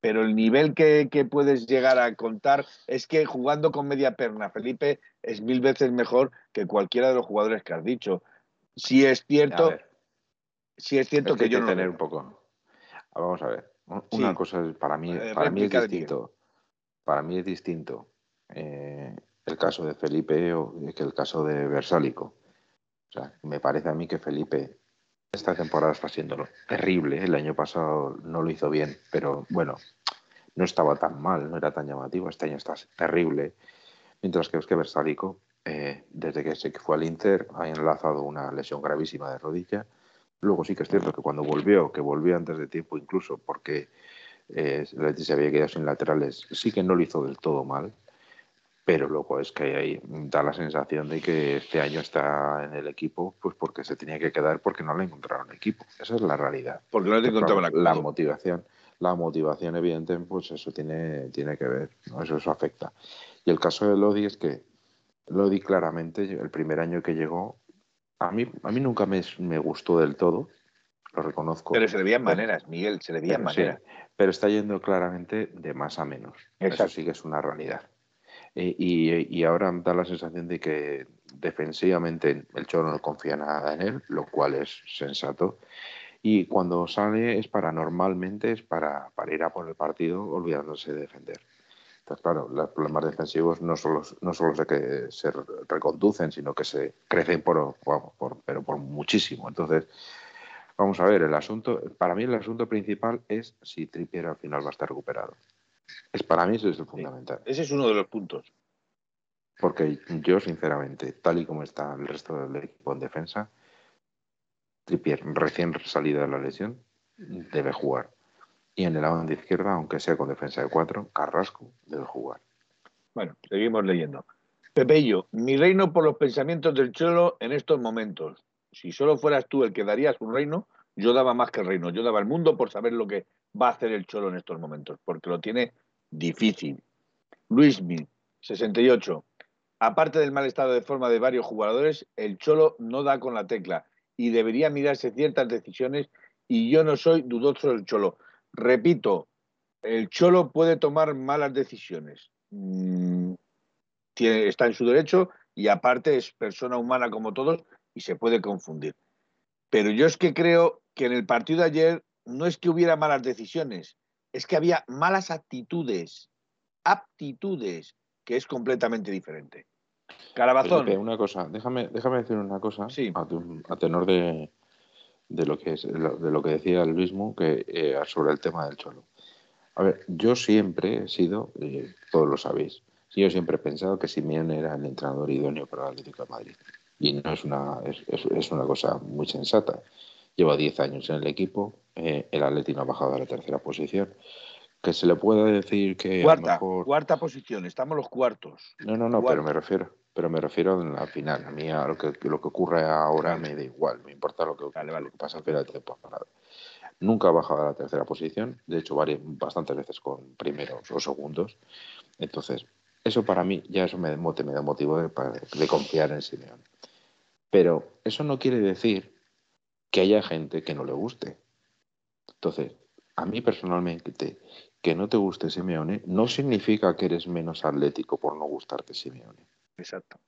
Pero el nivel que, puedes llegar a contar es que jugando con media perna, Felipe es mil veces mejor que cualquiera de los jugadores que has dicho. Si es cierto, si es cierto que, yo no tener un poco. Vamos a ver. Una cosa para mí, eh, para mí es distinto. Para mí es distinto eh, el caso de Felipe o que el caso de Versálico. O sea, me parece a mí que Felipe esta temporada está siendo terrible. El año pasado no lo hizo bien, pero bueno, no estaba tan mal, no era tan llamativo. Este año está terrible. Mientras que Oscar Versalico, eh, desde que se fue al Inter, ha enlazado una lesión gravísima de rodilla. Luego sí que es cierto que cuando volvió, que volvió antes de tiempo incluso, porque eh, se había quedado sin laterales, sí que no lo hizo del todo mal, pero luego es que ahí da la sensación de que este año está en el equipo pues porque se tenía que quedar porque no le encontraron equipo. Esa es la realidad. Porque no le encontraban la, la motivación. La motivación, evidente, pues eso tiene, tiene que ver, eso, eso afecta. Y el caso de Lodi es que Lodi claramente, el primer año que llegó, a mí, a mí nunca me, me gustó del todo, lo reconozco. Pero se le veían maneras, Miguel, se le veían maneras. pero está yendo claramente de más a menos. Eso sí que es una realidad. Eh, y, ahora da la sensación de que defensivamente el Cholo no confía nada en él, lo cual es sensato. Y cuando sale es para normalmente es para, para ir a por el partido olvidándose de defender. Claro, los problemas defensivos no solo, no solo se, que se reconducen, sino que se crecen por, por, pero por muchísimo. Entonces, vamos a ver, el asunto, para mí el asunto principal es si Trippier al final va a estar recuperado. Es para mí ese es fundamental. ese es uno de los puntos. Porque yo, sinceramente, tal y como está el resto del equipo en defensa, Trippier, recién salida de la lesión, debe jugar. Y en el lado de izquierda, aunque sea con defensa de cuatro, Carrasco debe jugar. Bueno, seguimos leyendo. Pepello, mi reino por los pensamientos del Cholo en estos momentos. Si solo fueras tú el que darías un reino, yo daba más que el reino, yo daba el mundo por saber lo que va a hacer el Cholo en estos momentos, porque lo tiene difícil. Luismi, 68. Aparte del mal estado de forma de varios jugadores, el Cholo no da con la tecla y debería mirarse ciertas decisiones y yo no soy dudoso del Cholo. Repito, el Cholo puede tomar malas decisiones. Mm, tiene, está en su derecho y aparte es persona humana como todos y se puede confundir. Pero yo es que creo que en el partido de ayer no es que hubiera malas decisiones, es que había malas actitudes, aptitudes, que es completamente diferente. Carabazón. una cosa, déjame, déjame decir una cosa a, tenor de, de, lo que es, de lo que decía el mismo que, eh, sobre el tema del cholo. A ver, yo siempre he sido, eh, todos lo sabéis, yo siempre he pensado que Simeone era el entrenador idóneo para el Atlético de Madrid. Y no es una, es, es una cosa muy sensata. Lleva 10 años en el equipo, eh, el Atlético ha bajado a la tercera posición. Que se le puede decir que. Cuarta, cuarta posición, estamos los cuartos. No, no, no, pero me refiero, pero me refiero al final. A mí a lo que, lo que ocurre ahora me da igual, me importa lo que, vale, pasa al final de temporada. Nunca ha bajado a la tercera posición, de hecho, varias, bastantes veces con primeros o segundos. Entonces, eso para mí ya eso me, me da motivo de, de confiar en Simeone. Pero eso no quiere decir que haya gente que no le guste. Entonces, a mí personalmente, que no te guste Simeone no significa que eres menos atlético por no gustarte Simeone. Exacto.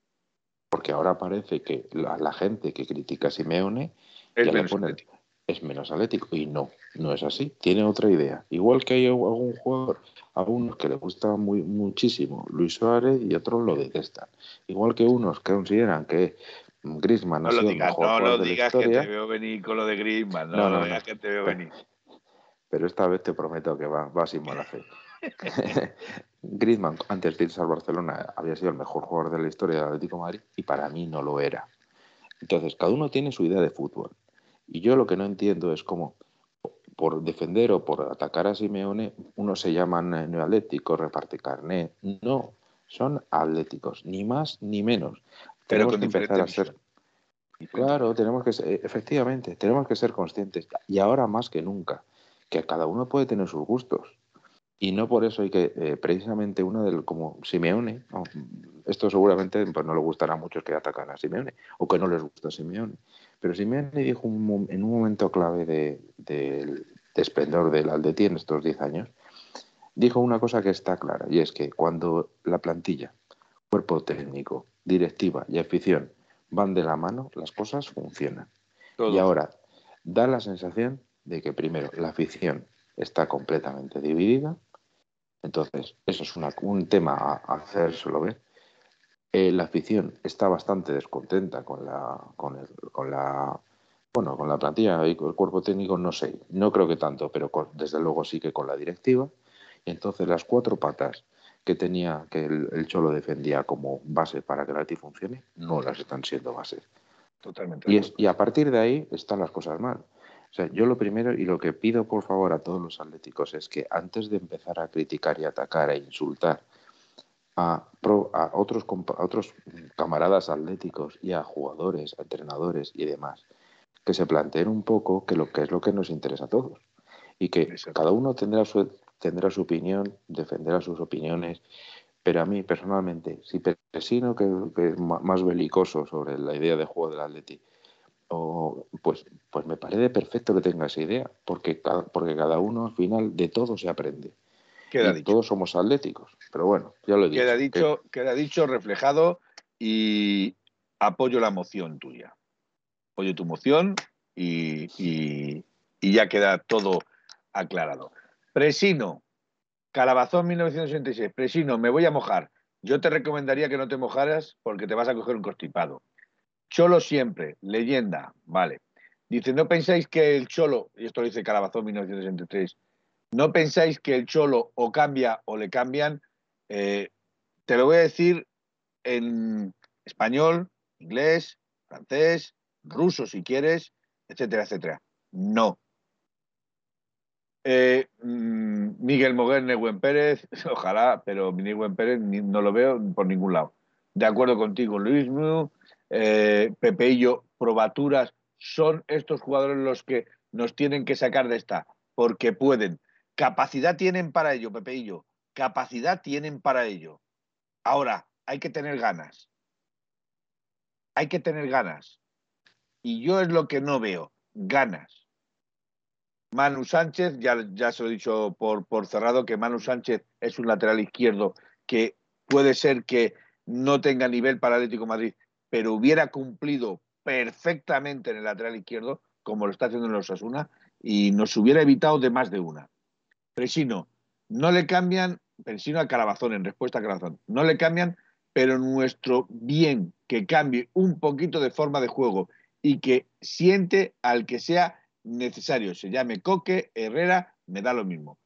Porque ahora parece que la, gente que critica a Simeone es menos, atlético. es menos atlético. Y no, no es así. Tiene otra idea. Igual que hay algún jugador, a unos que le gusta muy, muchísimo Luis Suárez y otros lo detestan. Igual que unos que consideran que Griezmann no lo digas, no lo digas que te veo venir con lo de Griezmann, no, lo digas que te veo venir. Pero esta vez te prometo que va, va sin mala fe. [LAUGHS] Griezmann, antes de irse al Barcelona, había sido el mejor jugador de la historia del Atlético de Madrid y para mí no lo era. Entonces, cada uno tiene su idea de fútbol. Y yo lo que no entiendo es cómo, por defender o por atacar a Simeone, unos se llaman neoatléticos, reparte carné. No, son atléticos, ni más ni menos tenemos que empezar a ser. Claro, tenemos que ser, efectivamente, tenemos que ser conscientes, y ahora más que nunca, que cada uno puede tener sus gustos. Y no por eso hay que, eh, precisamente uno del, como Simeone, esto seguramente pues, no le gustará a muchos que atacan a Simeone, o que no les gusta Simeone. Pero Simeone dijo en un momento clave del de, esplendor del Aldeti en estos 10 años, dijo una cosa que está clara, y es que cuando la plantilla, cuerpo técnico, directiva y afición van de la mano, las cosas funcionan. Y ahora da la sensación de que primero la afición está completamente dividida, entonces eso es un tema a, hacer solo ver. Eh, la afición está bastante descontenta con la, con, con la bueno, con la plantilla y el cuerpo técnico no sé, no creo que tanto, pero desde luego sí que con la directiva. Y entonces las cuatro patas que tenía, que el, Cholo defendía como base para que el Atleti funcione, no las están siendo bases. Totalmente. Y, es, y a partir de ahí están las cosas mal. O sea, yo lo primero y lo que pido por favor a todos los atléticos es que antes de empezar a criticar y atacar e insultar a, a, otros, a otros camaradas atléticos y a jugadores, a entrenadores y demás, que se planteen un poco que lo que es lo que nos interesa a todos y que cada uno tendrá su, tendrá su opinión, defenderá sus opiniones, pero a mí personalmente, si Pesino, que, que es más belicoso sobre la idea de juego del Atleti, o, pues, pues me parece perfecto que tenga esa idea, porque cada, porque cada uno al final de todo se aprende. Queda dicho. Todos somos atléticos, pero bueno, ya lo he dicho. Queda dicho, queda dicho, reflejado y apoyo la moción tuya. Apoyo tu moción y, y, y ya queda todo aclarado. Presino, Calabazón 1966. Presino, me voy a mojar. Yo te recomendaría que no te mojaras porque te vas a coger un constipado. Cholo siempre, leyenda, vale. Dice, ¿no pensáis que el Cholo, y esto lo dice Calabazón 1963, ¿no pensáis que el Cholo o cambia o le cambian? Eh, te lo voy a decir en español, inglés, francés, ruso si quieres, etcétera, etcétera. No. Eh, mm, Miguel Moguer, Neguen Pérez, [LAUGHS] ojalá, pero Neguen Pérez no lo veo por ningún lado. De acuerdo contigo, Luis eh, Pepeillo, Probaturas, son estos jugadores los que nos tienen que sacar de esta, porque pueden. Capacidad tienen para ello, Pepeillo. Capacidad tienen para ello. Ahora, hay que tener ganas. Hay que tener ganas. Y yo es lo que no veo, ganas. Manu Sánchez, ya, se lo he dicho por, por cerrado, que Manu Sánchez es un lateral izquierdo que puede ser que no tenga nivel para Atlético Madrid, pero hubiera cumplido perfectamente en el lateral izquierdo, como lo está haciendo en los Asuna, y nos hubiera evitado de más de una. Presino, no le cambian, Presino a Calabazón, en respuesta a Calabazón, no le cambian, pero nuestro bien que cambie un poquito de forma de juego y que siente al que sea necesario, se llame Coque, Herrera, me da lo mismo.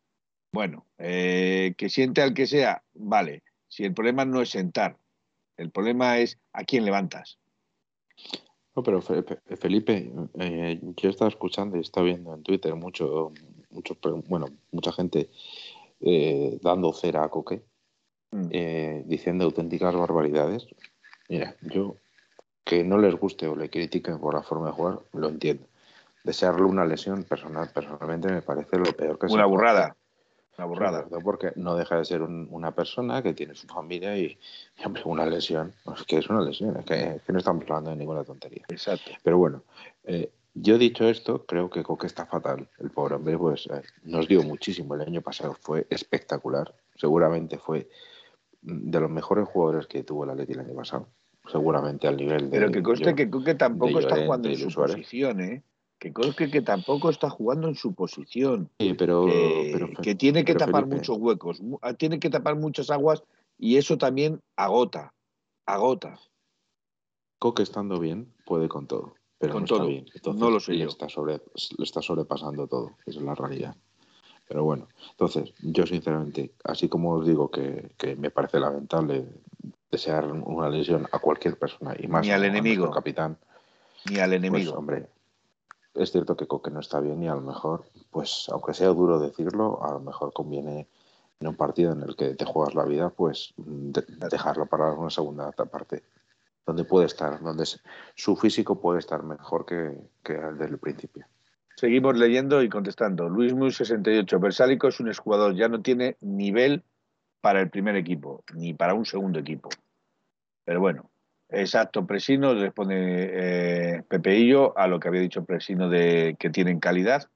Bueno, eh, que siente al que sea, vale. Si el problema no es sentar, el problema es a quién levantas. No, pero Felipe, eh, yo estaba escuchando y estaba viendo en Twitter mucho, mucho bueno, mucha gente eh, dando cera a Coque, mm. eh, diciendo auténticas barbaridades. Mira, yo que no les guste o le critiquen por la forma de jugar, lo entiendo. Desearle una lesión personal, personalmente me parece lo peor que se Una burrada. Una burrada. Porque no deja de ser una persona que tiene su familia y, hombre, una lesión. Es que es una lesión, es que, no estamos hablando de ninguna tontería. Exacto. Pero bueno, eh, yo dicho esto, creo que Coque está fatal. El pobre hombre, pues, eh, nos dio muchísimo. El año pasado fue espectacular. Seguramente fue de los mejores jugadores que tuvo el Atleti el año pasado. Seguramente al nivel de. Pero que conste que Coque tampoco está jugando en su posición, ¿eh? Que que tampoco está jugando en su posición. pero, que tiene que tapar muchos huecos, ah, tiene que tapar muchas aguas y eso también agota, agota. Coque estando bien puede con todo, pero no está bien. no lo sé yo. Está sobre, le está sobrepasando todo, esa es la realidad. Pero bueno, entonces yo sinceramente, así como os digo que, me parece lamentable desear una lesión a cualquier persona y más ni al enemigo, capitán, ni al enemigo, pues, hombre, es cierto que Coque no está bien y a lo mejor, pues aunque sea duro decirlo, a lo mejor conviene en un partido en el que te juegas la vida, pues dejarlo para una segunda parte, donde puede estar, donde su físico puede estar mejor que, el del principio. Seguimos leyendo y contestando. Luis Muy 68. Versálico es un exjugador, ya no tiene nivel para el primer equipo, ni para un segundo equipo. Pero bueno, Exacto, Presino, responde eh, Pepeillo a lo que había dicho Presino de que tienen calidad.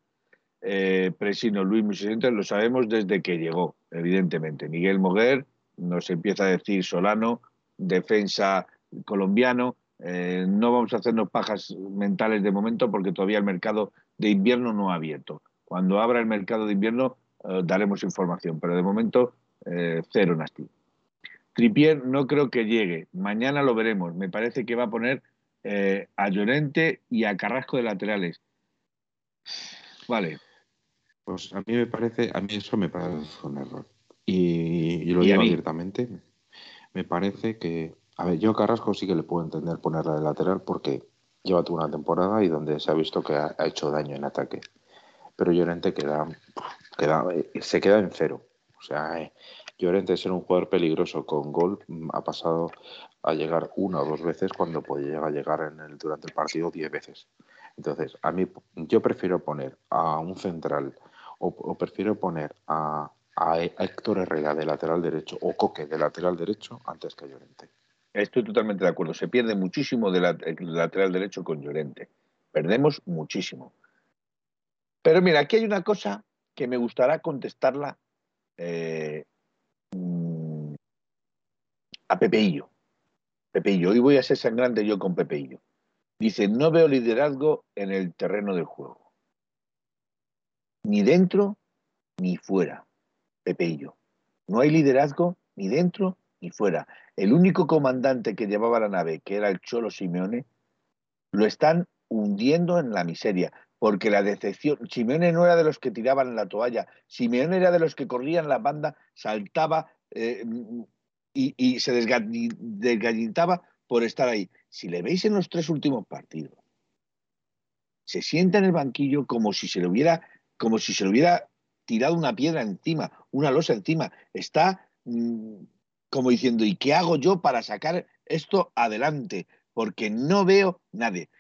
Eh, Presino, Luis Musicente, lo sabemos desde que llegó, evidentemente. Miguel Moguer nos empieza a decir Solano, defensa colombiano. Eh, no vamos a hacernos pajas mentales de momento porque todavía el mercado de invierno no ha abierto. Cuando abra el mercado de invierno eh, daremos información, pero de momento cero Nasti. Tripier no creo que llegue. Mañana lo veremos. Me parece que va a poner eh, a Llorente y a Carrasco de laterales. Vale. Pues a mí me parece, a mí eso me parece un error. Y, y, lo digo abiertamente, me parece que, a ver, yo a Carrasco sí que le puedo entender ponerla de lateral porque lleva toda una temporada y donde se ha visto que ha, hecho daño en ataque. Pero Llorente queda, queda, se queda en cero. O sea, eh, Llorente ser un jugador peligroso con gol mm, ha pasado a llegar una o dos veces cuando podía llegar en el, durante el partido diez veces. Entonces, a mí yo prefiero poner a un central o, prefiero poner a, Héctor Herrera de lateral derecho o Coque de lateral derecho antes que a Llorente. Estoy totalmente de acuerdo. Se pierde muchísimo de lateral derecho con Llorente. Perdemos muchísimo. Pero mira, aquí hay una cosa que me gustará contestarla eh, a Pepeillo. Pepeillo, hoy voy a ser sangrante yo con Pepeillo. Dice, no veo liderazgo en el terreno del juego. Ni dentro ni fuera. Pepeillo. No hay liderazgo ni dentro ni fuera. El único comandante que llevaba la nave, que era el Cholo Simeone, lo están hundiendo en la miseria, porque la decepción, Simeone no era de los que tiraban la toalla, Simeone era de los que corrían la banda, saltaba eh, y, se desgallintaba por estar ahí. Si le veis en los tres últimos partidos, se sienta en el banquillo como si se le hubiera, como si se le hubiera tirado una piedra encima, una losa encima. Está mm, como diciendo, ¿y qué hago yo para sacar esto adelante? Porque no veo nadie.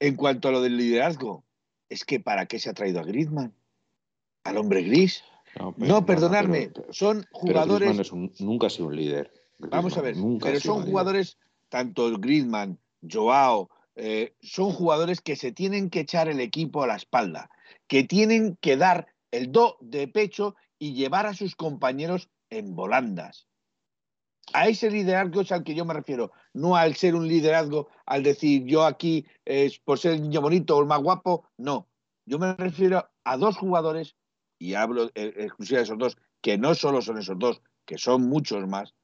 En cuanto a lo del liderazgo, es que ¿para qué se ha traído a Griezmann? Al hombre gris. No, perdonarme, son jugadores. nunca ha sido un líder. Vamos a ver, pero son jugadores tanto Griezmann, Joao, eh, son jugadores que se tienen que echar el equipo a la espalda, que tienen que dar el do de pecho y llevar a sus compañeros en volandas. A ese liderazgo es al que yo me refiero, no al ser un liderazgo, al decir yo aquí es por ser el niño bonito o el más guapo, no. Yo me refiero a dos jugadores, y hablo eh, exclusivamente de esos dos, que no solo son esos dos, que son muchos más,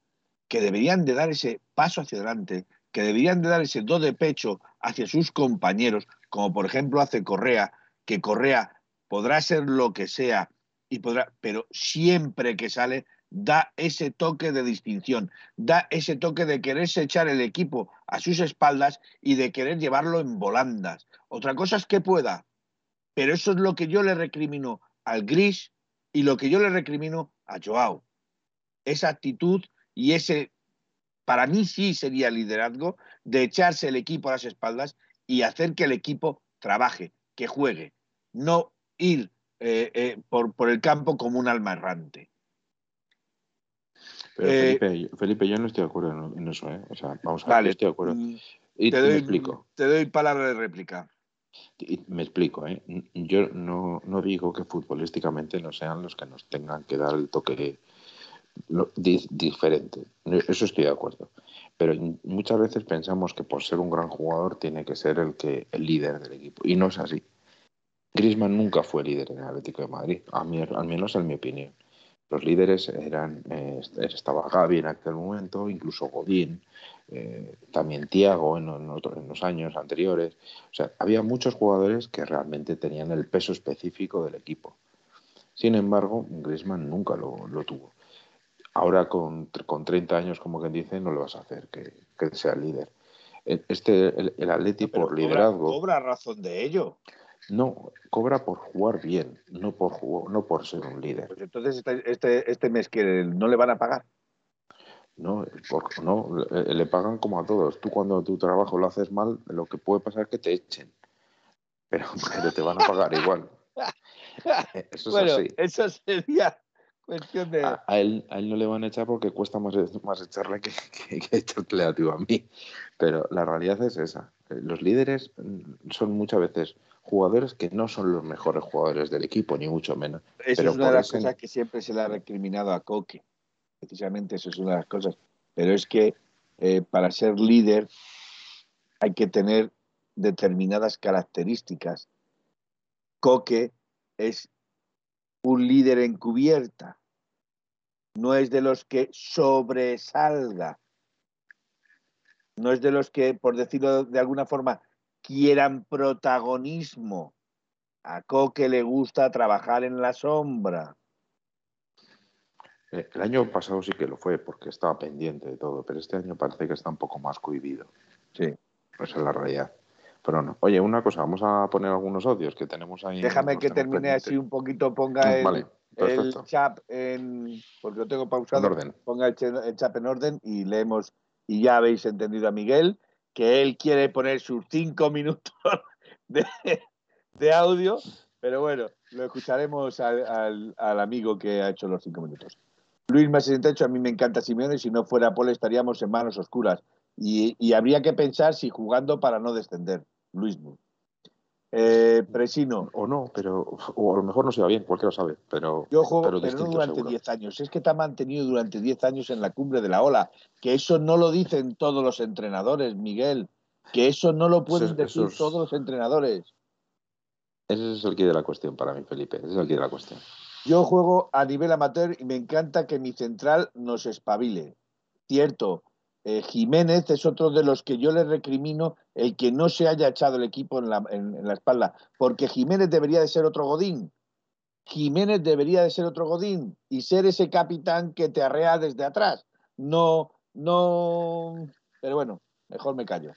que deberían de dar ese paso hacia adelante, que deberían de dar ese do de pecho hacia sus compañeros, como por ejemplo hace Correa, que Correa podrá ser lo que sea y podrá, pero siempre que sale da ese toque de distinción, da ese toque de quererse echar el equipo a sus espaldas y de querer llevarlo en volandas. Otra cosa es que pueda, pero eso es lo que yo le recrimino al Gris y lo que yo le recrimino a Joao. Esa actitud y ese, para mí sí sería liderazgo, de echarse el equipo a las espaldas y hacer que el equipo trabaje, que juegue, no ir eh, eh, por, por, el campo como un alma errante. Pero eh, Felipe, yo no estoy de acuerdo en eso, O sea, vamos a ver, estoy de acuerdo. Mm, y te, doy, explico. Te doy palabra de réplica. Me explico, ¿eh? Yo no, no, digo que futbolísticamente no sean los que nos tengan que dar el toque diferente. Eso estoy de acuerdo. Pero muchas veces pensamos que por ser un gran jugador tiene que ser el que el líder del equipo. Y no es así. Griezmann nunca fue líder en el Atlético de Madrid, a mí, al menos en mi opinión. Los líderes eran, eh, estaba Gaby en aquel momento, incluso Godín, eh, también Tiago en, en, los años anteriores. O sea, había muchos jugadores que realmente tenían el peso específico del equipo. Sin embargo, Griezmann nunca lo, lo tuvo. Ahora con, con 30 años, como quien dice, no lo vas a hacer que, que sea líder. Este, el, el Atleti por liderazgo. Cobra razón de ello. No, cobra por jugar bien, no por, no por ser un líder. Pues entonces este, este, este mes que no le van a pagar. No, no, le, pagan como a todos. Tú cuando tu trabajo lo haces mal, lo que puede pasar es que te echen. Pero, [LAUGHS] pero te van a pagar igual. [LAUGHS] Eso es bueno, Eso sería a, él, a él no le van a echar porque cuesta más, más echarle [LAUGHS] que, que, echarle a ti a mí. Pero la realidad es esa. Los líderes son muchas veces jugadores que no son los mejores jugadores del equipo, ni mucho menos. Eso es una de las cosas que siempre se le ha recriminado a Coque. Precisamente eso es una de las cosas. Pero es que eh, para ser líder hay que tener determinadas características. Coque es un líder encubierta. No es de los que sobresalga. No es de los que, por decirlo de alguna forma, quieran protagonismo. A Coque le gusta trabajar en la sombra. Eh, el año pasado sí que lo fue porque estaba pendiente de todo, pero este año parece que está un poco más cohibido. Sí. Esa es la realidad. Pero no. Oye, una cosa, vamos a poner algunos audios que tenemos ahí. Déjame que termine así un poquito, ponga el, Vale, el chat en. Porque lo tengo pausado. En orden. Ponga el, el chat en orden y leemos. Y ya habéis entendido a Miguel que él quiere poner sus cinco minutos de, de audio, pero bueno, lo escucharemos al, al- al amigo que ha hecho los cinco minutos. Luis más 68, a mí me encanta Simeone, si no fuera Paul estaríamos en manos oscuras. Y, y habría que pensar si jugando para no descender. Luis. Eh, Presino, O no, pero. O a lo mejor no se va bien, cualquiera lo sabe. Pero. yo juego, pero pero, no durante seguro. 10 años. Es que te ha mantenido durante 10 años en la cumbre de la ola. Que eso no lo dicen todos los entrenadores, Miguel. Que eso no lo pueden Eso decir todos los entrenadores. Ese es el quid de la cuestión para mí, Felipe. Ese es el quid de la cuestión. Yo juego a nivel amateur y me encanta que mi central nos espabile. Cierto, eh, Jiménez es otro de los que yo le recrimino el que no se haya echado el equipo en la, en- en la espalda, porque Jiménez debería de ser otro Godín. Jiménez debería de ser otro Godín y ser ese capitán que te arrea desde atrás. No, no. Pero bueno, mejor me callo.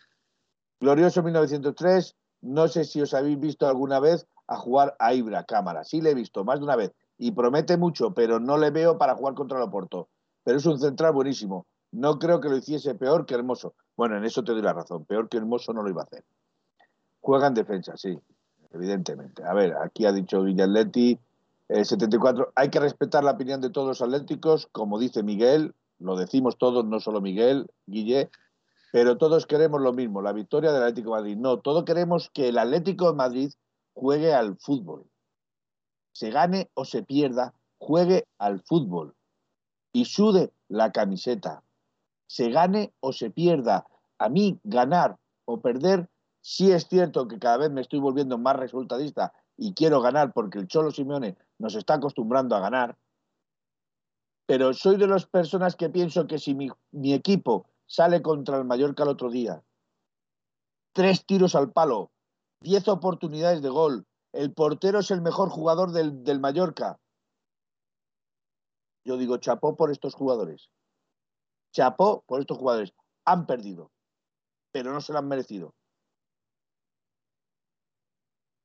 Glorioso 1903, no sé si os habéis visto alguna vez a jugar a Ibra, cámara. Sí le he visto, más de una vez. Y promete mucho, pero no le veo para jugar contra el Oporto. Pero es un central buenísimo. No creo que lo hiciese peor que Hermoso. Bueno, en eso te doy la razón. Peor que Hermoso no lo iba a hacer. Juega en defensa, sí, evidentemente. A ver, aquí ha dicho Villaletti, eh, 74. Hay que respetar la opinión de todos los atléticos, como dice Miguel, lo decimos todos, no solo Miguel, Guille, pero todos queremos lo mismo, la victoria del Atlético de Madrid. No, todos queremos que el Atlético de Madrid juegue al fútbol. Se gane o se pierda, juegue al fútbol y sude la camiseta. Se gane o se pierda. A mí ganar o perder, sí es cierto que cada vez me estoy volviendo más resultadista y quiero ganar porque el Cholo Simeone nos está acostumbrando a ganar. Pero soy de las personas que pienso que si mi, mi equipo sale contra el Mallorca el otro día, tres tiros al palo, diez oportunidades de gol, el portero es el mejor jugador del, del Mallorca. Yo digo, chapó por estos jugadores. Chapó por estos jugadores. Han perdido, pero no se lo han merecido.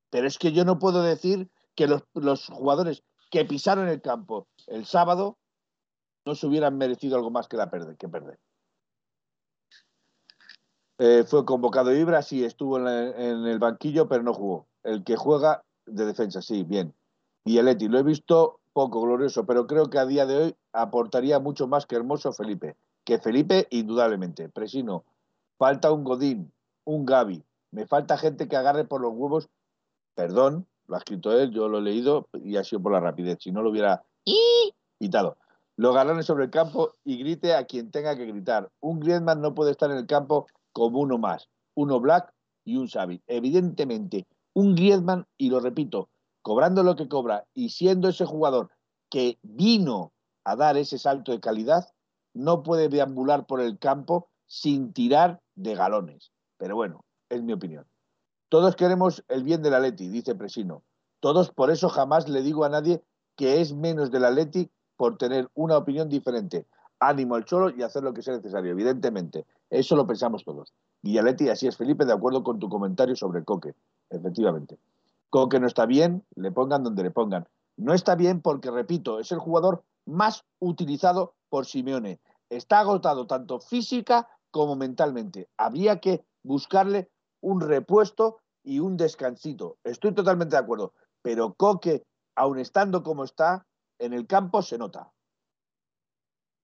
Pero es que yo no puedo decir que los, los jugadores que pisaron el campo el sábado no se hubieran merecido algo más que, la perder, que perder. Eh, fue convocado Ibra, sí, estuvo en, el banquillo, pero no jugó. El que juega de defensa, sí, bien. Y el Eti, lo he visto poco glorioso, pero creo que a día de hoy aportaría mucho más que Hermoso Felipe. Que Felipe, indudablemente. Presino, falta un Godín, un Gaby. Me falta gente que agarre por los huevos. Perdón, lo ha escrito él, yo lo he leído y ha sido por la rapidez. Si no lo hubiera quitado. Los galones sobre el campo y grite a quien tenga que gritar. Un Griezmann no puede estar en el campo como uno más. Uno Black y un Xavi. Evidentemente, un Griezmann, y lo repito, cobrando lo que cobra y siendo ese jugador que vino a dar ese salto de calidad, no puede deambular por el campo sin tirar de galones. Pero bueno, es mi opinión. Todos queremos el bien del Atleti, dice Presino. Todos, por eso jamás le digo a nadie que es menos del Atleti por tener una opinión diferente. Ánimo al cholo y hacer lo que sea necesario, evidentemente. Eso lo pensamos todos. Atleti, así es, Felipe, de acuerdo con tu comentario sobre Coque, efectivamente. Coque no está bien, le pongan donde le pongan. No está bien porque, repito, es el jugador más utilizado por Simeone. Está agotado tanto física como mentalmente. Habría que buscarle un repuesto y un descansito. Estoy totalmente de acuerdo. Pero Coque, aun estando como está, en el campo se nota.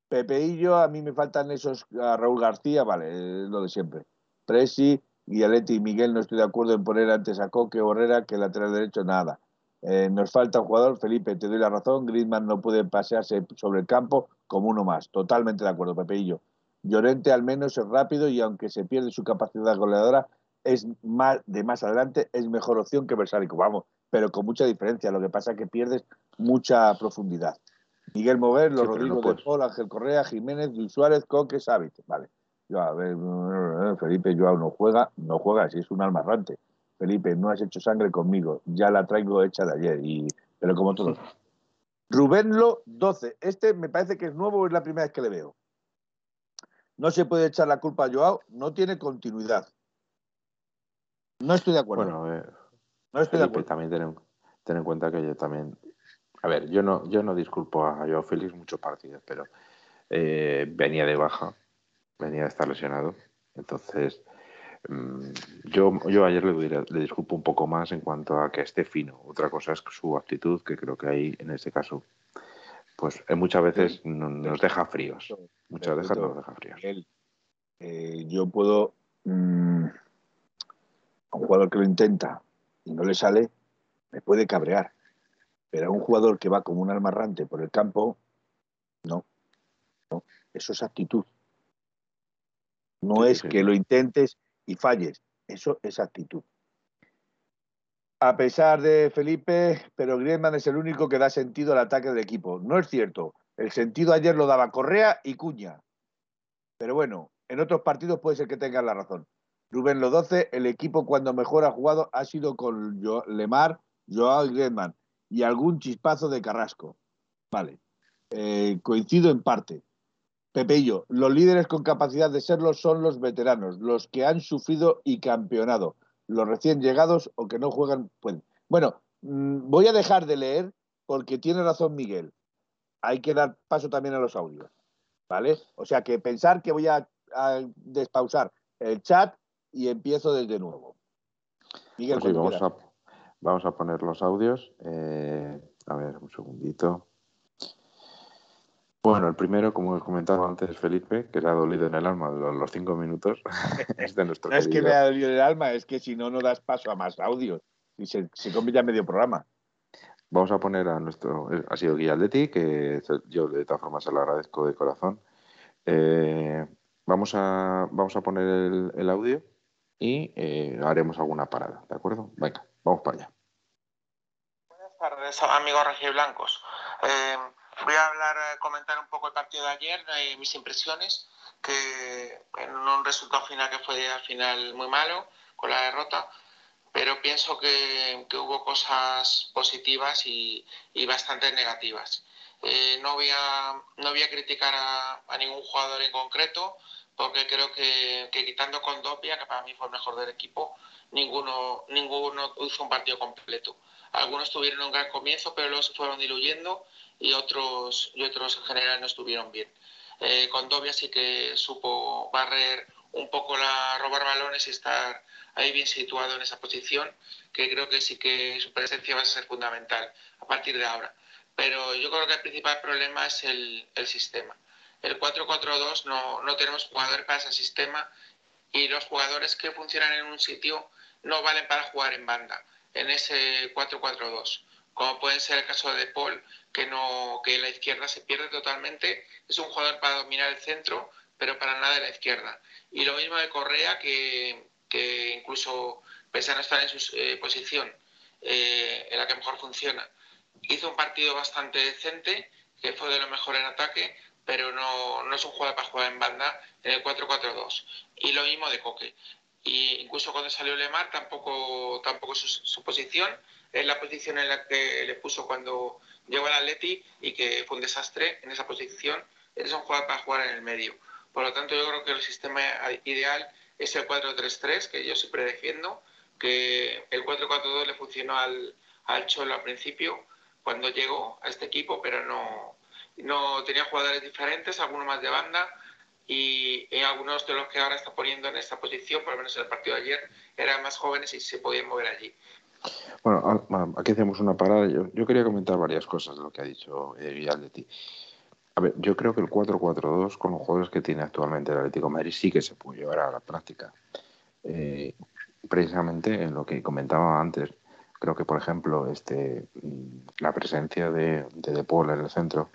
Pepeillo, a mí me faltan esos, a Raúl García, vale, es lo de siempre. Presi, Guialetti y Miguel no estoy de acuerdo en poner antes a Coque o Herrera que lateral derecho, nada. Eh, nos falta un jugador, Felipe, te doy la razón, Griezmann no puede pasearse sobre el campo como uno más. Totalmente de acuerdo, Pepeillo. Llorente al menos es rápido y aunque se pierde su capacidad goleadora, es más, de más adelante, es mejor opción que Versálico. Vamos, pero con mucha diferencia. Lo que pasa es que pierdes mucha profundidad. Miguel Mover, los Sí, Rodrigo no de. Paul, Ángel Correa, Jiménez, Luis Suárez, Coque, Sáviz. Vale. Yo, a ver, Felipe Joao no juega, no juega, si es un alma errante. Felipe, no has hecho sangre conmigo, ya la traigo hecha de ayer, y, pero como todos. [LAUGHS] Rubénlo, 12. Este me parece que es nuevo, es la primera vez que le veo. No se puede echar la culpa a Joao, no tiene continuidad. No estoy de acuerdo. Bueno, eh, no estoy de acuerdo. También ten en, cuenta que yo también. A ver, yo no, yo no disculpo a Joao Félix muchos partidos, pero eh, venía de baja, venía de estar lesionado. Entonces, mm, yo, yo ayer le, le disculpo un poco más en cuanto a que esté fino. Otra cosa es su actitud, que creo que ahí, en este caso, pues eh, muchas veces nos deja fríos. Muchas veces nos deja fríos. Eh, yo puedo, mm, a un jugador que lo intenta y no le sale, me puede cabrear. Pero a un jugador que va como un almarrante por el campo, no. no. Eso es actitud. No es que lo intentes y falles. Eso es actitud a pesar de Felipe, pero Griezmann es el único que da sentido al ataque del equipo. No es cierto. El sentido ayer lo daba Correa y Cuña. Pero bueno, en otros partidos puede ser que tengan la razón. Rubén lo 12, el equipo cuando mejor ha jugado ha sido con Lemar, Joao y Griezmann y algún chispazo de Carrasco. Vale. Eh, coincido en parte. Pepe y yo, los líderes con capacidad de serlo son los veteranos, los que han sufrido y campeonado los recién llegados o que no juegan pueden. Bueno, mm, voy a dejar de leer porque tiene razón Miguel. Hay que dar paso también a los audios. ¿Vale? O sea que pensar que voy a, despausar el chat y empiezo desde nuevo. Miguel, pues vamos, a, vamos, a, poner los audios. Eh, a ver, un segundito. Bueno, el primero, como he comentado antes, Felipe, que le ha dolido en el alma los, cinco minutos. [LAUGHS] es de nuestro no es que me ha dolido en el alma, es que si no, no das paso a más audios y se, se convierte medio programa. Vamos a poner a nuestro. Ha sido Guía Atleti, que yo de todas formas se lo agradezco de corazón. Eh, vamos, a, vamos a poner el, audio y eh, haremos alguna parada, ¿de acuerdo? Venga, vamos para allá. Buenas tardes, amigos rojiblancos. Eh, Voy a hablar, eh, comentar un poco el partido de ayer, y mis impresiones, que en un resultado final que fue al final muy malo, con la derrota, pero pienso que, que hubo cosas positivas y, y bastante negativas. Eh, no, voy a, no voy a criticar a, a, ningún jugador en concreto, porque creo que, que quitando con Dopia, que para mí fue el mejor del equipo, ninguno, ninguno hizo un partido completo. Algunos tuvieron un gran comienzo, pero luego se fueron diluyendo y otros, y otros en general no estuvieron bien. Eh, con Dobia sí que supo barrer un poco la robar balones y estar ahí bien situado en esa posición, que creo que sí que su presencia va a ser fundamental a partir de ahora. Pero yo creo que el principal problema es el, el sistema. El 4-4-2 no, no tenemos jugadores para ese sistema y los jugadores que funcionan en un sitio no valen para jugar en banda, en ese 4-4-2 como puede ser el caso de Paul, que, no, que la izquierda se pierde totalmente. Es un jugador para dominar el centro, pero para nada de la izquierda. Y lo mismo de Correa, que, que incluso pese a no estar en su eh, posición eh, en la que mejor funciona, hizo un partido bastante decente, que fue de lo mejor en ataque, pero no, no es un jugador para jugar en banda en el 4-4-2. Y lo mismo de Coque. Y incluso cuando salió Lemar tampoco, tampoco su, su posición es la posición en la que le puso cuando llegó al Atleti y que fue un desastre en esa posición. Es un jugador para jugar en el medio. Por lo tanto, yo creo que el sistema ideal es el 4-3-3, que yo siempre defiendo, que el 4-4-2 le funcionó al, al Cholo al principio, cuando llegó a este equipo, pero no, no tenía jugadores diferentes, algunos más de banda, y, y, algunos de los que ahora está poniendo en esta posición, por lo menos en el partido de ayer, eran más jóvenes y se podían mover allí. Bueno, aquí hacemos una parada. Yo, quería comentar varias cosas de lo que ha dicho eh, ti. A ver, yo creo que el 4-4-2 con los jugadores que tiene actualmente el Atlético de Madrid sí que se puede llevar a la práctica. Eh, precisamente en lo que comentaba antes, creo que por ejemplo este la presencia de, de, Paul en el centro,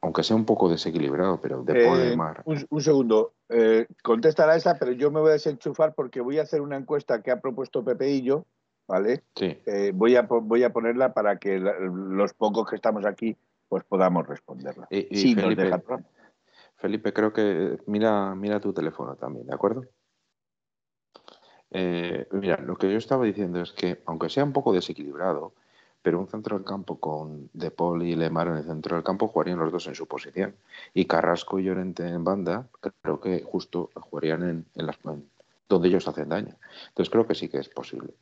aunque sea un poco desequilibrado, pero De Paul eh, Mar... un, un, segundo, eh, contestará esa, pero yo me voy a desenchufar porque voy a hacer una encuesta que ha propuesto Pepe y yo ¿vale? Sí. Eh, voy, a, voy a ponerla para que los pocos que estamos aquí pues podamos responderla. Y, Felipe, Felipe, creo que mira, mira tu teléfono también, ¿de acuerdo? Eh, mira, lo que yo estaba diciendo es que, aunque sea un poco desequilibrado, pero un centro del campo con De Paul y Lemar en el centro del campo jugarían los dos en su posición. Y Carrasco y Llorente en banda, creo que justo jugarían en, en las donde ellos hacen daño. Entonces creo que sí que es posible.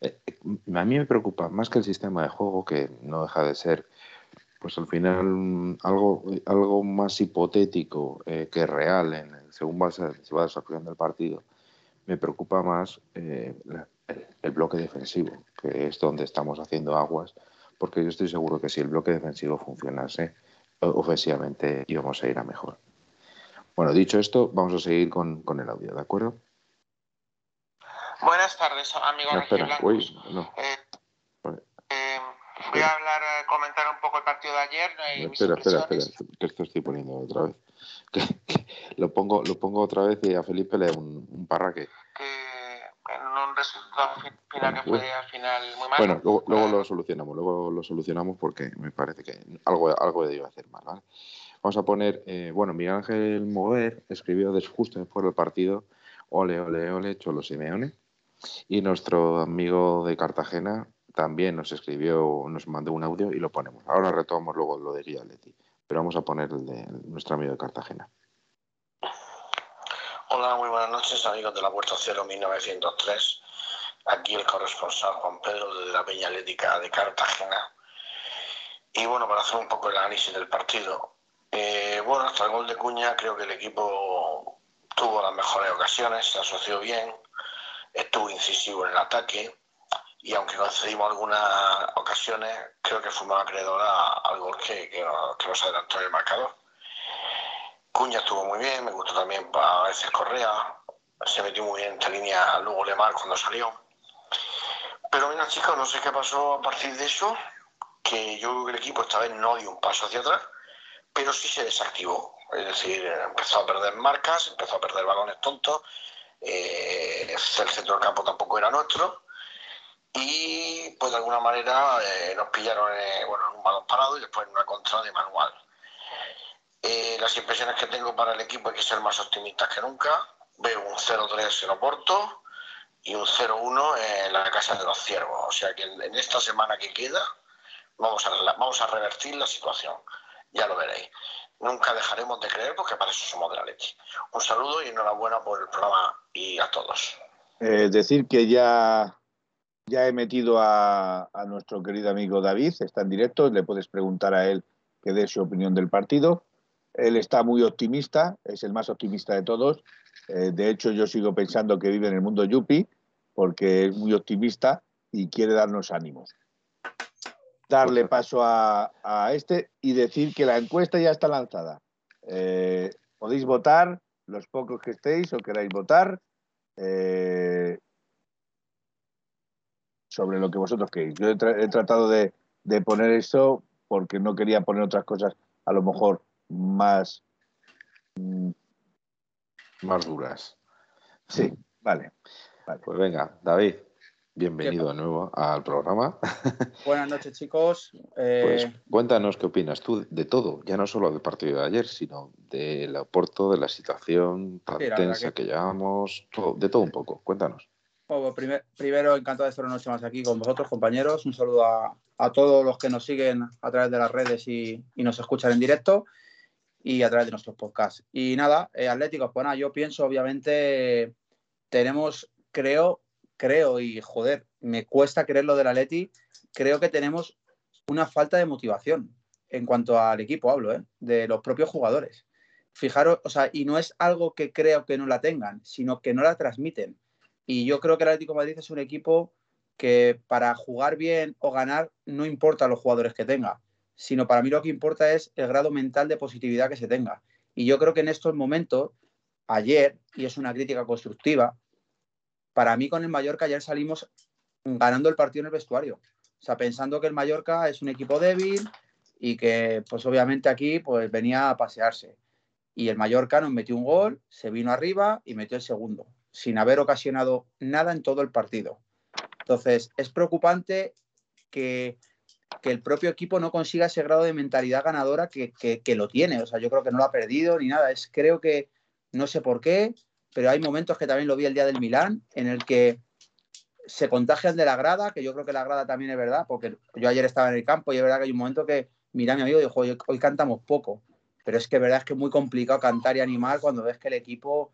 Eh, a mí me preocupa más que el sistema de juego, que no deja de ser, pues al final algo, algo más hipotético eh, que real en, según va, se va desarrollando el partido. Me preocupa más eh, el, bloque defensivo, que es donde estamos haciendo aguas, porque yo estoy seguro que si el bloque defensivo funcionase, ofensivamente íbamos a ir a mejor. Bueno, dicho esto, vamos a seguir con, con el audio, ¿de acuerdo? Buenas tardes, amigos rojiblancos. Eh, eh, voy a hablar, eh, comentar un poco el partido de ayer. espera, espera, espera, que esto estoy poniendo otra vez. [LAUGHS] lo, pongo, lo pongo otra vez y a Felipe le un, un parraque. Que en un resultado final que fue al final muy malo. Bueno, luego, luego lo solucionamos, luego lo solucionamos porque me parece que algo, algo debió hacer mal, ¿vale? Vamos a poner, bueno, Miguel Ángel Mover escribió justo después del partido, ole, ole, ole, Cholo Simeone y nuestro amigo de Cartagena también nos escribió, nos mandó un audio y lo ponemos. Ahora retomamos luego lo de Guía Leti, pero vamos a poner el de nuestro amigo de Cartagena. Hola, muy buenas noches, amigos de la Puerta Cero 1903. Aquí el corresponsal Juan Pedro de la Peña Atlética de Cartagena. Y bueno, para hacer un poco el análisis del partido. Eh, bueno, hasta el gol de Cuña creo que el equipo tuvo las mejores ocasiones, se asoció bien, estuvo incisivo en el ataque y aunque concedimos algunas ocasiones, creo que fuimos acreedores al gol que, que, nos, adelantó el marcador. Cuña estuvo muy bien, me gustó también para veces Correa, se metió muy bien en línea luego Lemar cuando salió. Pero mira chicos, no sé qué pasó a partir de eso, que yo creo que el equipo esta vez no dio un paso hacia atrás, pero sí se desactivó. Es decir, empezó a perder marcas, empezó a perder balones tontos, eh, el centro del campo tampoco era nuestro y pues de alguna manera eh, nos pillaron eh, bueno, en un balón parado y después en una contra de manual. las impresiones que tengo para el equipo hay que ser más optimistas que nunca. Veo un 0-3 en Oporto y un 0-1 en la Casa de los Ciervos. O sea que en, esta semana que queda vamos a, vamos a revertir la situación. Ya lo veréis nunca dejaremos de creer porque para eso somos de la leche. Un saludo y enhorabuena por el programa y a todos. Es decir, que ya, ya he metido a, nuestro querido amigo David, está en directo, le puedes preguntar a él que dé su opinión del partido. Él está muy optimista, es el más optimista de todos. Eh, de hecho, yo sigo pensando que vive en el mundo Yupi porque es muy optimista y quiere darnos ánimos darle paso a, este y decir que la encuesta ya está lanzada. Eh, podéis votar, los pocos que estéis o queráis votar, eh, sobre lo que vosotros queréis. Yo he, tratado de, poner eso porque no quería poner otras cosas a lo mejor más... Mm, más duras. Sí, vale. vale. Pues venga, David. Bienvenido de nuevo al programa. [LAUGHS] Buenas noches, chicos. Pues eh, cuéntanos qué opinas tú de todo, ya no solo del partido de ayer, sino del aporto, de la situación tan tensa que... llevamos, de todo un poco. Cuéntanos. Bueno, primero, encantado de estar una noche más aquí con vosotros, compañeros. Un saludo a, todos los que nos siguen a través de las redes y, nos escuchan en directo y a través de nuestros podcasts. Y nada, eh, Atléticos, pues nada, yo pienso, obviamente, tenemos, creo, creo, y joder, me cuesta creer lo del Atleti, creo que tenemos una falta de motivación en cuanto al equipo, hablo, ¿eh? de los propios jugadores. Fijaros, o sea, y no es algo que creo que no la tengan, sino que no la transmiten. Y yo creo que el Atlético Madrid es un equipo que para jugar bien o ganar no importa los jugadores que tenga, sino para mí lo que importa es el grado mental de positividad que se tenga. Y yo creo que en estos momentos, ayer, y es una crítica constructiva, para mí con el Mallorca ayer salimos ganando el partido en el vestuario. O sea, pensando que el Mallorca es un equipo débil y que pues obviamente aquí pues venía a pasearse. Y el Mallorca nos metió un gol, se vino arriba y metió el segundo, sin haber ocasionado nada en todo el partido. Entonces, es preocupante que, el propio equipo no consiga ese grado de mentalidad ganadora que, que, lo tiene. O sea, yo creo que no lo ha perdido ni nada. Es, creo que, no sé por qué, pero hay momentos que también lo vi el día del Milán, en el que se contagian de la grada, que yo creo que la grada también es verdad, porque yo ayer estaba en el campo y es verdad que hay un momento que mira mi amigo dijo, hoy, hoy cantamos poco, pero es que verdad es que es muy complicado cantar y animar cuando ves que el equipo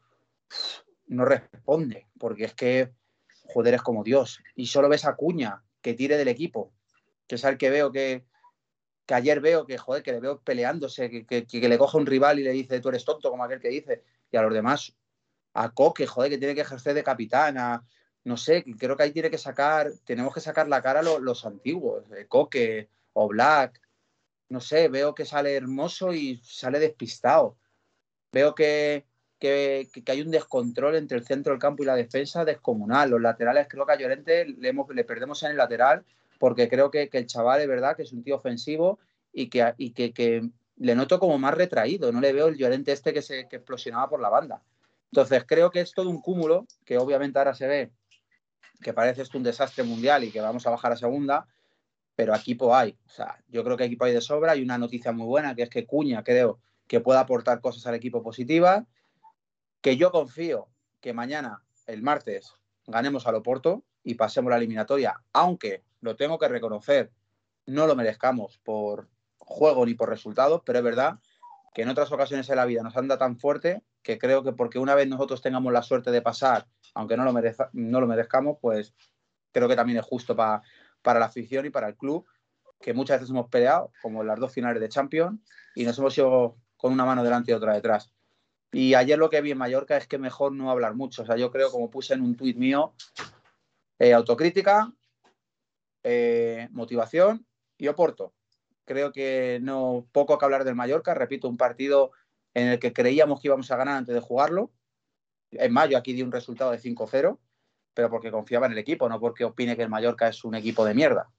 no responde, porque es que, joder, es como Dios. Y solo ves a Cuña, que tire del equipo, que es el que veo que, que ayer veo que, joder, que le veo peleándose, que, que, que, le coja un rival y le dice, tú eres tonto, como aquel que dice, y a los demás, a Coque, joder, que tiene que ejercer de capitán, a, no sé, creo que ahí tiene que sacar, tenemos que sacar la cara los, los antiguos, Coque o Black, no sé, veo que sale hermoso y sale despistado. Veo que, que, que, hay un descontrol entre el centro del campo y la defensa descomunal. Los laterales, creo que a Llorente le, hemos, le perdemos en el lateral porque creo que, que, el chaval es verdad que es un tío ofensivo y que, y que, le noto como más retraído. No le veo el Llorente este que se que explosionaba por la banda. Entonces creo que es todo un cúmulo que obviamente ahora se ve que parece esto un desastre mundial y que vamos a bajar a segunda, pero equipo hay. O sea, yo creo que equipo hay de sobra. Y una noticia muy buena que es que Cuña creo que puede aportar cosas al equipo positivas que yo confío que mañana, el martes, ganemos al Oporto y pasemos la eliminatoria, aunque lo tengo que reconocer, no lo merezcamos por juego ni por resultados, pero es verdad que en otras ocasiones de la vida nos anda tan fuerte que creo que porque una vez nosotros tengamos la suerte de pasar, aunque no lo, merezca, no lo merezcamos, pues creo que también es justo pa, para la afición y para el club, que muchas veces hemos peleado, como en las dos finales de Champions, y nos hemos ido con una mano delante y otra detrás. Y ayer lo que vi en Mallorca es que mejor no hablar mucho. O sea, yo creo, como puse en un tuit mío, eh, autocrítica, eh, motivación y Oporto. Creo que no poco que hablar del Mallorca. Repito, un partido en el que creíamos que íbamos a ganar antes de jugarlo. En mayo aquí di un resultado de 5-0, pero porque confiaba en el equipo, no porque opine que el Mallorca es un equipo de mierda.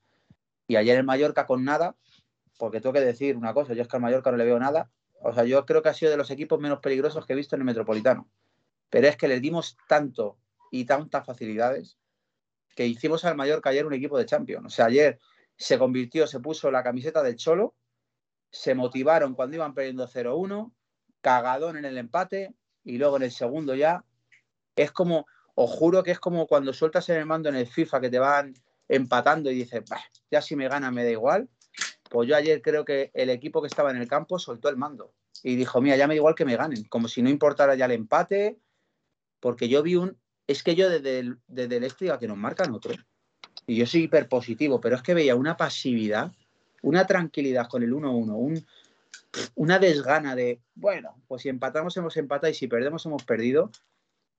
Y ayer el Mallorca con nada, porque tengo que decir una cosa, yo es que al Mallorca no le veo nada, o sea, yo creo que ha sido de los equipos menos peligrosos que he visto en el Metropolitano. Pero es que le dimos tanto y tantas facilidades que hicimos al Mallorca ayer un equipo de Champions. O sea, ayer se convirtió, se puso la camiseta del Cholo, se motivaron cuando iban perdiendo 0-1, cagadón en el empate y luego en el segundo ya. Es como, os juro que es como cuando sueltas en el mando en el FIFA que te van empatando y dices, ya si me gana me da igual. Pues yo ayer creo que el equipo que estaba en el campo soltó el mando y dijo, mira, ya me da igual que me ganen, como si no importara ya el empate, porque yo vi un... Es que yo desde el, desde el este que nos marcan otro. Y yo soy hiper positivo, pero es que veía una pasividad, una tranquilidad con el 1-1, un, una desgana de, bueno, pues si empatamos hemos empatado y si perdemos hemos perdido.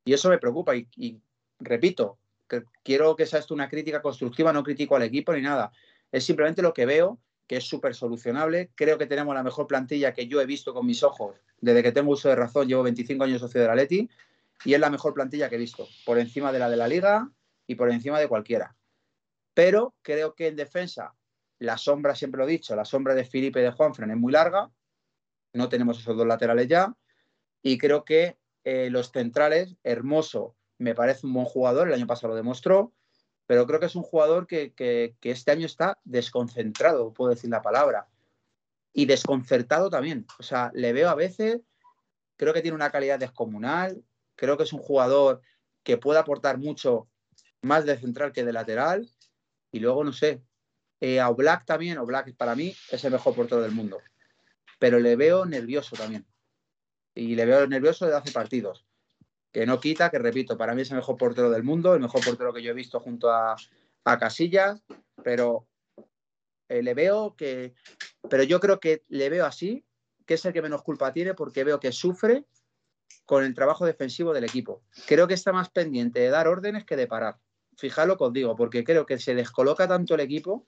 Y eso me preocupa. Y, repito, que quiero que sea esto una crítica constructiva, no critico al equipo ni nada. Es simplemente lo que veo que es súper solucionable. Creo que tenemos la mejor plantilla que yo he visto con mis ojos desde que tengo uso de razón. Llevo 25 años socio de la Leti y es la mejor plantilla que he visto, por encima de la de la Liga y por encima de cualquiera. Pero creo que en defensa, la sombra, siempre lo he dicho, la sombra de Felipe y de Juanfran es muy larga. No tenemos esos dos laterales ya. Y creo que eh, los centrales, Hermoso, me parece un buen jugador, el año pasado lo demostró pero creo que es un jugador que, que, que, este año está desconcentrado, puedo decir la palabra, y desconcertado también. O sea, le veo a veces, creo que tiene una calidad descomunal, creo que es un jugador que puede aportar mucho más de central que de lateral, y luego, no sé, eh, a Black también, o Black para mí es el mejor portero del mundo, pero le veo nervioso también, y le veo nervioso desde hace partidos que no quita, que repito, para mí es el mejor portero del mundo, el mejor portero que yo he visto junto a, a Casillas, pero eh, le veo que, pero yo creo que le veo así, que es el que menos culpa tiene porque veo que sufre con el trabajo defensivo del equipo. Creo que está más pendiente de dar órdenes que de parar. Fijadlo contigo, porque creo que se descoloca tanto el equipo.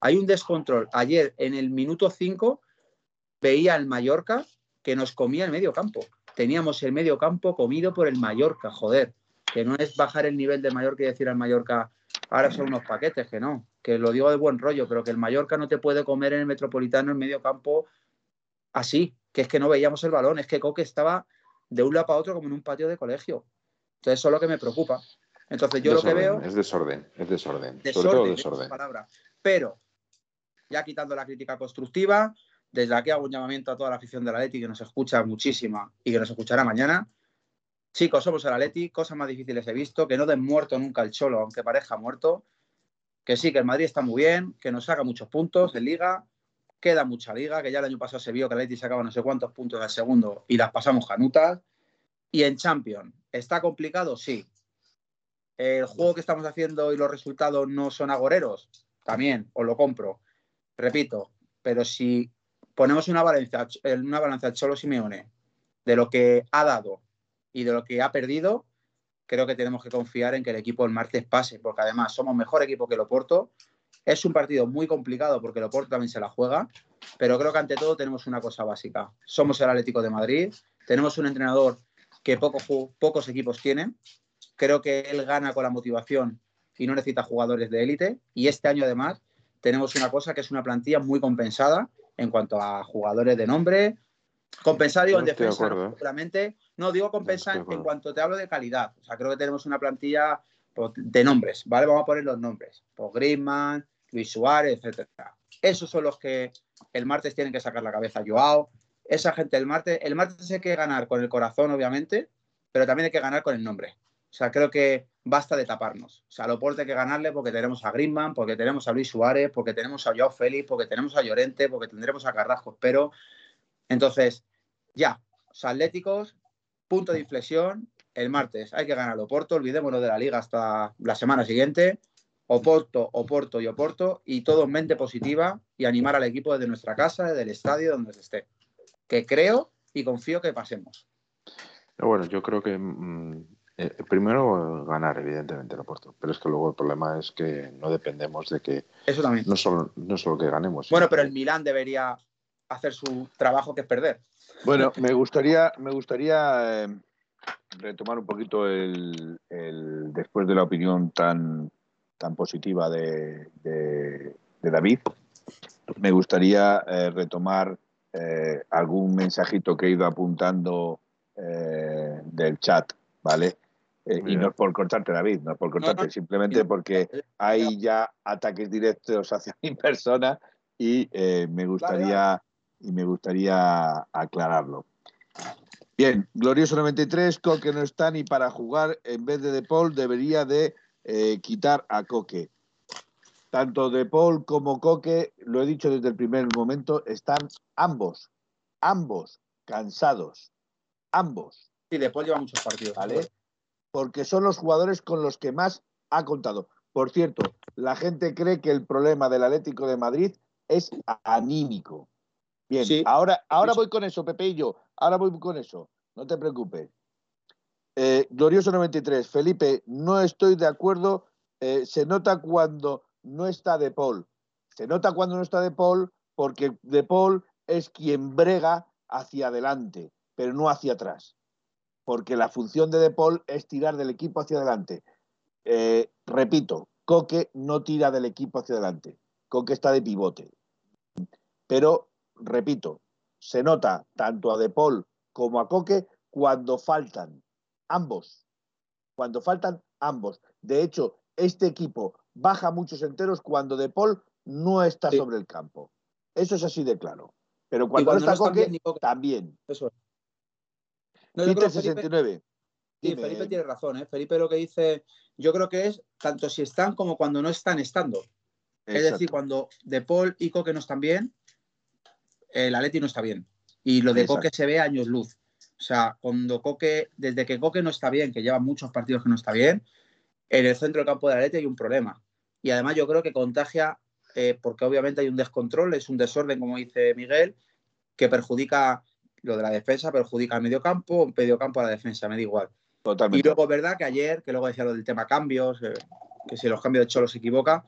Hay un descontrol. Ayer, en el minuto 5, veía al Mallorca que nos comía el medio campo teníamos el medio campo comido por el Mallorca, joder, que no es bajar el nivel del Mallorca y decir al Mallorca, ahora son unos paquetes, que no, que lo digo de buen rollo, pero que el Mallorca no te puede comer en el Metropolitano en medio campo así, que es que no veíamos el balón, es que Coque estaba de un lado para otro como en un patio de colegio. Entonces eso es lo que me preocupa. Entonces yo desorden, lo que veo... Es desorden, es desorden. desorden Sobre todo desorden. Palabra. Pero, ya quitando la crítica constructiva, desde aquí hago un llamamiento a toda la afición de la Leti que nos escucha muchísima y que nos escuchará mañana. chicos, somos el Atleti, cosas más difíciles he visto, que no den muerto nunca el Cholo, aunque parezca muerto, que sí, que el Madrid está muy bien, que nos saca muchos puntos en Liga, queda mucha Liga, que ya el año pasado se vio que el Atleti sacaba no sé cuántos puntos al segundo y las pasamos janutas, y en Champions, ¿está complicado? Sí. ¿El juego que estamos haciendo y los resultados no son agoreros? También, os lo compro. Repito, pero si ponemos una balanza, una balanza al Cholo Simeone de lo que ha dado y de lo que ha perdido, creo que tenemos que confiar en que el equipo el martes pase, porque además somos mejor equipo que el Oporto. Es un partido muy complicado porque el Oporto también se la juega, pero creo que ante todo tenemos una cosa básica. Somos el Atlético de Madrid, tenemos un entrenador que pocos equipos tienen. Creo que él gana con la motivación y no necesita jugadores de élite. Y este año además tenemos una cosa que es una plantilla muy compensada en cuanto a jugadores de nombre, Compensar, en defensa, ¿eh? seguramente. No, digo compensar en cuanto te hablo de calidad. O sea, creo que tenemos una plantilla pues, de nombres, ¿vale? Vamos a poner los nombres. Pues Griezmann, Luis Suárez, etcétera. Esos son los que el martes tienen que sacar la cabeza. Joao, esa gente el martes, el martes hay que ganar con el corazón, obviamente, pero también hay que ganar con el nombre. O sea, creo que basta de taparnos. O sea, lo Loporte hay que ganarle porque tenemos a Griezmann, porque tenemos a Luis Suárez, porque tenemos a Joao Félix, porque tenemos a Llorente, porque tendremos a Carrasco, pero entonces, ya, los Atléticos, punto de inflexión, el martes hay que ganar el Oporto, olvidémonos de la liga hasta la semana siguiente. Oporto, Oporto y Oporto, y todo en mente positiva y animar al equipo desde nuestra casa, desde el estadio, donde se esté. Que creo y confío que pasemos. Bueno, yo creo que mm, eh, primero ganar, evidentemente, el Oporto, pero es que luego el problema es que no dependemos de que. Eso también. No solo, no solo que ganemos. Bueno, pero el Milán debería hacer su trabajo que es perder. Bueno, me gustaría, me gustaría eh, retomar un poquito el, después de la opinión tan, tan positiva de, David. Me gustaría eh, retomar eh, algún mensajito que he ido apuntando del chat, ¿vale? Y no es por cortarte, David, no es por cortarte, simplemente porque hay ya ataques directos hacia [LAUGHS] mi persona y me gustaría y me gustaría aclararlo. Bien, Glorioso 93, Coque no está ni para jugar, en vez de De Paul debería de eh, quitar a Coque. Tanto De Paul como Coque, lo he dicho desde el primer momento, están ambos, ambos cansados, ambos. Sí, De Paul lleva muchos partidos. ¿Vale? Porque son los jugadores con los que más ha contado. Por cierto, la gente cree que el problema del Atlético de Madrid es anímico. Bien, ahora, ahora voy con eso, Pepe y yo. Ahora voy con eso. No te preocupes. Eh, Glorioso 93. Felipe, no estoy de acuerdo. Eh, se nota cuando no está De Paul. Se nota cuando no está De Paul porque De Paul es quien brega hacia adelante, pero no hacia atrás. Porque la función de De Paul es tirar del equipo hacia adelante. Eh, repito, Coque no tira del equipo hacia adelante. Coque está de pivote. Pero repito, se nota tanto a De Paul como a Coque cuando faltan ambos. Cuando faltan ambos. De hecho, este equipo baja muchos enteros cuando De Paul no está sobre el campo. Eso es así de claro. Pero cuando, no está Coque, también. Eso no, 69. Felipe, Felipe tiene razón. ¿eh? Felipe lo que dice, yo creo que es tanto si están como cuando no están estando. Es decir, cuando De Paul y Coque no están bien, el Atleti no está bien. Y lo de Coque se ve años luz. O sea, cuando Coque, desde que Coque no está bien, que lleva muchos partidos que no está bien, en el centro del campo de Atleti hay un problema. Y además yo creo que contagia, eh, porque obviamente hay un descontrol, es un desorden, como dice Miguel, que perjudica lo de la defensa, perjudica al medio campo, medio campo a la defensa, me da igual. Totalmente. Y luego es verdad que ayer, que luego decía lo del tema cambios, eh, que si los cambios de Cholo se equivoca,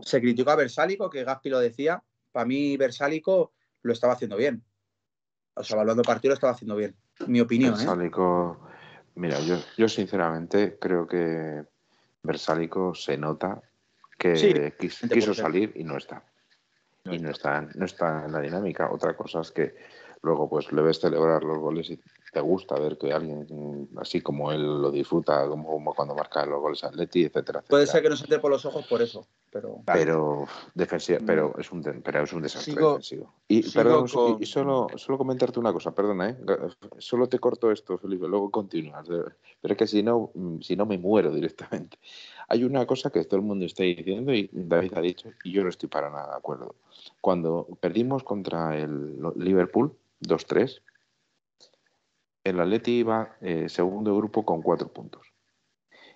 se criticó a Versálico, que Gaspi lo decía. Para mí, Versálico lo estaba haciendo bien. O sea, evaluando partido lo estaba haciendo bien. Mi opinión. ¿eh? Mira, yo, yo sinceramente creo que Versálico se nota que quiso, salir y no está. y no está, no está en la dinámica. Otra cosa es que luego pues le ves celebrar los goles y te gusta ver que alguien así como él lo disfruta, como, cuando marca los goles Atleti, etcétera, Puede ser que no se entre por los ojos por eso, pero. Pero, defensiva, pero, es, un, pero es un desastre defensivo. Y, perdón, y, solo, solo comentarte una cosa, perdona, ¿eh? solo te corto esto, Felipe, luego continúas. Pero es que si no, si no me muero directamente. [LAUGHS] Hay una cosa que todo el mundo está diciendo y David ha dicho, y yo no estoy para nada de acuerdo. Cuando perdimos contra el Liverpool 2-3, el Atleti iba eh, segundo grupo con cuatro puntos.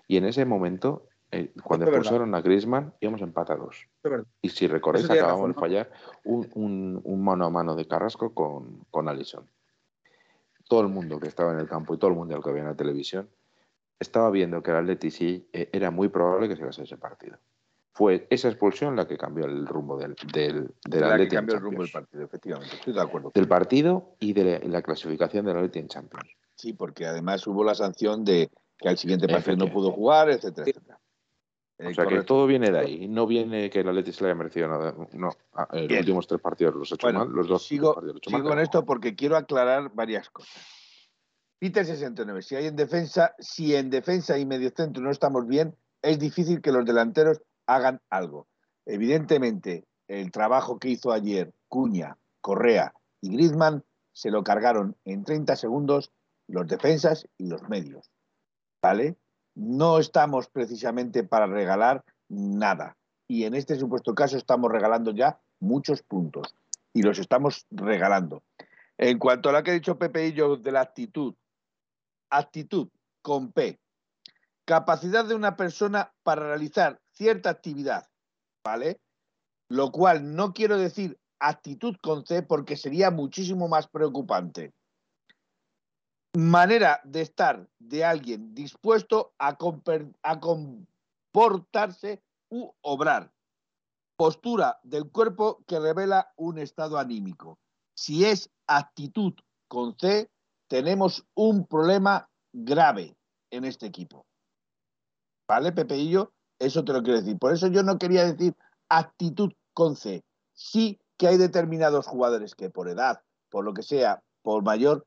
Y en ese momento, eh, cuando expulsaron a Griezmann, íbamos empatados. Y si recordáis, acabamos de fallar un, mano a mano de Carrasco con, con Allison. Todo el mundo que estaba en el campo y todo el mundo que había en la televisión estaba viendo que el Atleti sí eh, era muy probable que se ganase ese partido. Fue esa expulsión la que cambió el rumbo del, del, del la que cambió el rumbo del partido, efectivamente. Estoy de acuerdo. Del partido y de la, clasificación del Atleti en Champions. Sí, porque además hubo la sanción de que al siguiente partido no pudo jugar, etcétera, etcétera. o eh, sea que todo viene de ahí. No viene que el Atleti se le haya merecido nada. No, ah, los últimos tres partidos los ha hecho mal. Los dos sigo, partidos sigo mal, con esto porque quiero aclarar varias cosas. Peter 69. Si hay en defensa, si en defensa y medio centro no estamos bien, es difícil que los delanteros hagan algo. Evidentemente, el trabajo que hizo ayer Cuña, Correa y Griezmann se lo cargaron en 30 segundos los defensas y los medios. ¿Vale? No estamos precisamente para regalar nada. Y en este supuesto caso estamos regalando ya muchos puntos. Y los estamos regalando. En cuanto a lo que ha dicho Pepe y yo de la actitud actitud con P. Capacidad de una persona para realizar cierta actividad, ¿vale? Lo cual no quiero decir actitud con C porque sería muchísimo más preocupante. Manera de estar de alguien dispuesto a, comportarse u obrar. Postura del cuerpo que revela un estado anímico. Si es actitud con C, tenemos un problema grave en este equipo. ¿Vale, Pepeillo? Eso te lo quiero decir. Por eso yo no quería decir actitud con C. Sí que hay determinados jugadores que por edad, por lo que sea, por mayor,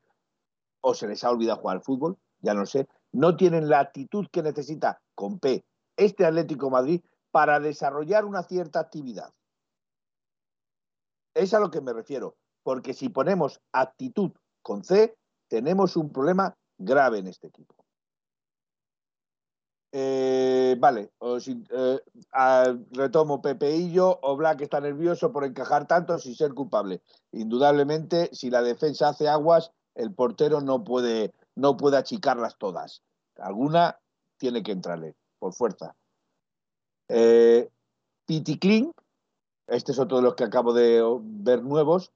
o se les ha olvidado jugar al fútbol, ya no sé, no tienen la actitud que necesita con P este Atlético Madrid para desarrollar una cierta actividad. Es a lo que me refiero, porque si ponemos actitud con C, tenemos un problema grave en este equipo. Eh, vale, eh, retomo Pepeillo o Black está nervioso por encajar tanto sin ser culpable. Indudablemente, si la defensa hace aguas, el portero no puede, no puede achicarlas todas. Alguna tiene que entrarle, por fuerza. Eh, Piticlin, este es otro de los que acabo de ver nuevos,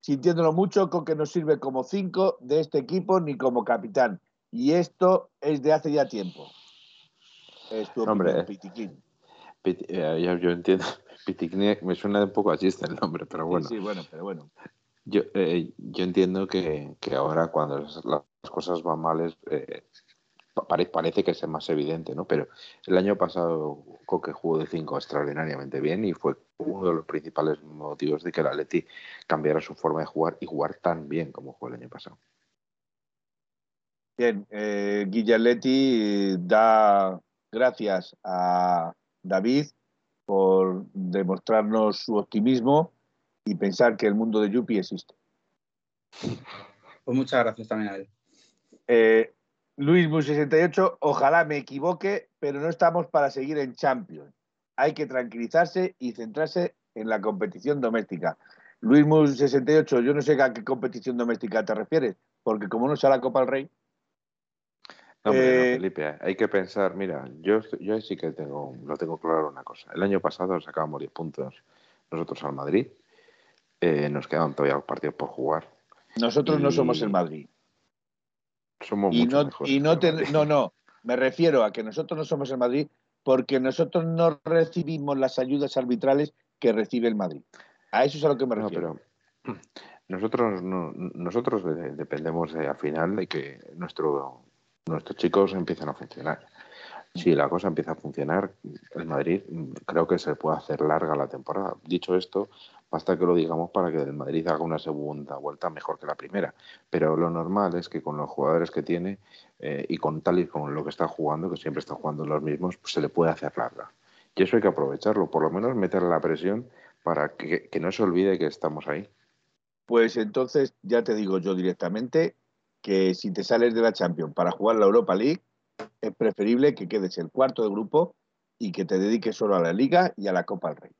sintiéndolo mucho con que no sirve como cinco de este equipo ni como capitán. Y esto es de hace ya tiempo. Es tu Hombre, eh, yo entiendo, [LAUGHS] Piticlin me suena un poco a chiste el nombre, pero bueno. Sí, bueno, pero bueno. Yo, eh, yo entiendo que, que, ahora cuando las cosas van mal eh, parece que es más evidente, ¿no? Pero el año pasado Coque jugó de 5 extraordinariamente bien y fue uno de los principales motivos de que el Atleti cambiara su forma de jugar y jugar tan bien como jugó el año pasado. Bien, eh, Guillaletti da gracias a David por demostrarnos su optimismo y pensar que el mundo de Yupi existe. Pues muchas gracias también a él. Eh, Luis 68, ojalá me equivoque, pero no estamos para seguir en Champions. Hay que tranquilizarse y centrarse en la competición doméstica. Luis 68, yo no sé a qué competición doméstica te refieres, porque como no sea la Copa del Rey. No, eh, Felipe, hay que pensar, mira, yo, yo sí que tengo, lo tengo claro una cosa. El año pasado sacábamos 10 puntos nosotros al Madrid. Eh, nos quedan todavía los partidos por jugar. Nosotros no somos el Madrid. Somos y no, y no, no, no, me refiero a que nosotros no somos el Madrid porque nosotros no recibimos las ayudas arbitrales que recibe el Madrid. A eso es a lo que me refiero. pero [CLEARS THROAT] nosotros nosotros dependemos al final de que nuestro, nuestros chicos empiecen a funcionar. si la cosa empieza a funcionar, el Madrid creo que se puede hacer larga la temporada. Dicho esto, basta que lo digamos para que el Madrid haga una segunda vuelta mejor que la primera. Pero lo normal es que con los jugadores que tiene eh, y con tal y con lo que está jugando, que siempre está jugando los mismos, pues se le puede hacer larga. Y eso hay que aprovecharlo, por lo menos meterle la presión para que, que no se olvide que estamos ahí. Pues entonces ya te digo yo directamente que si te sales de la Champions para jugar la Europa League, es preferible que quedes el cuarto de grupo y que te dediques solo a la Liga y a la Copa del Rey.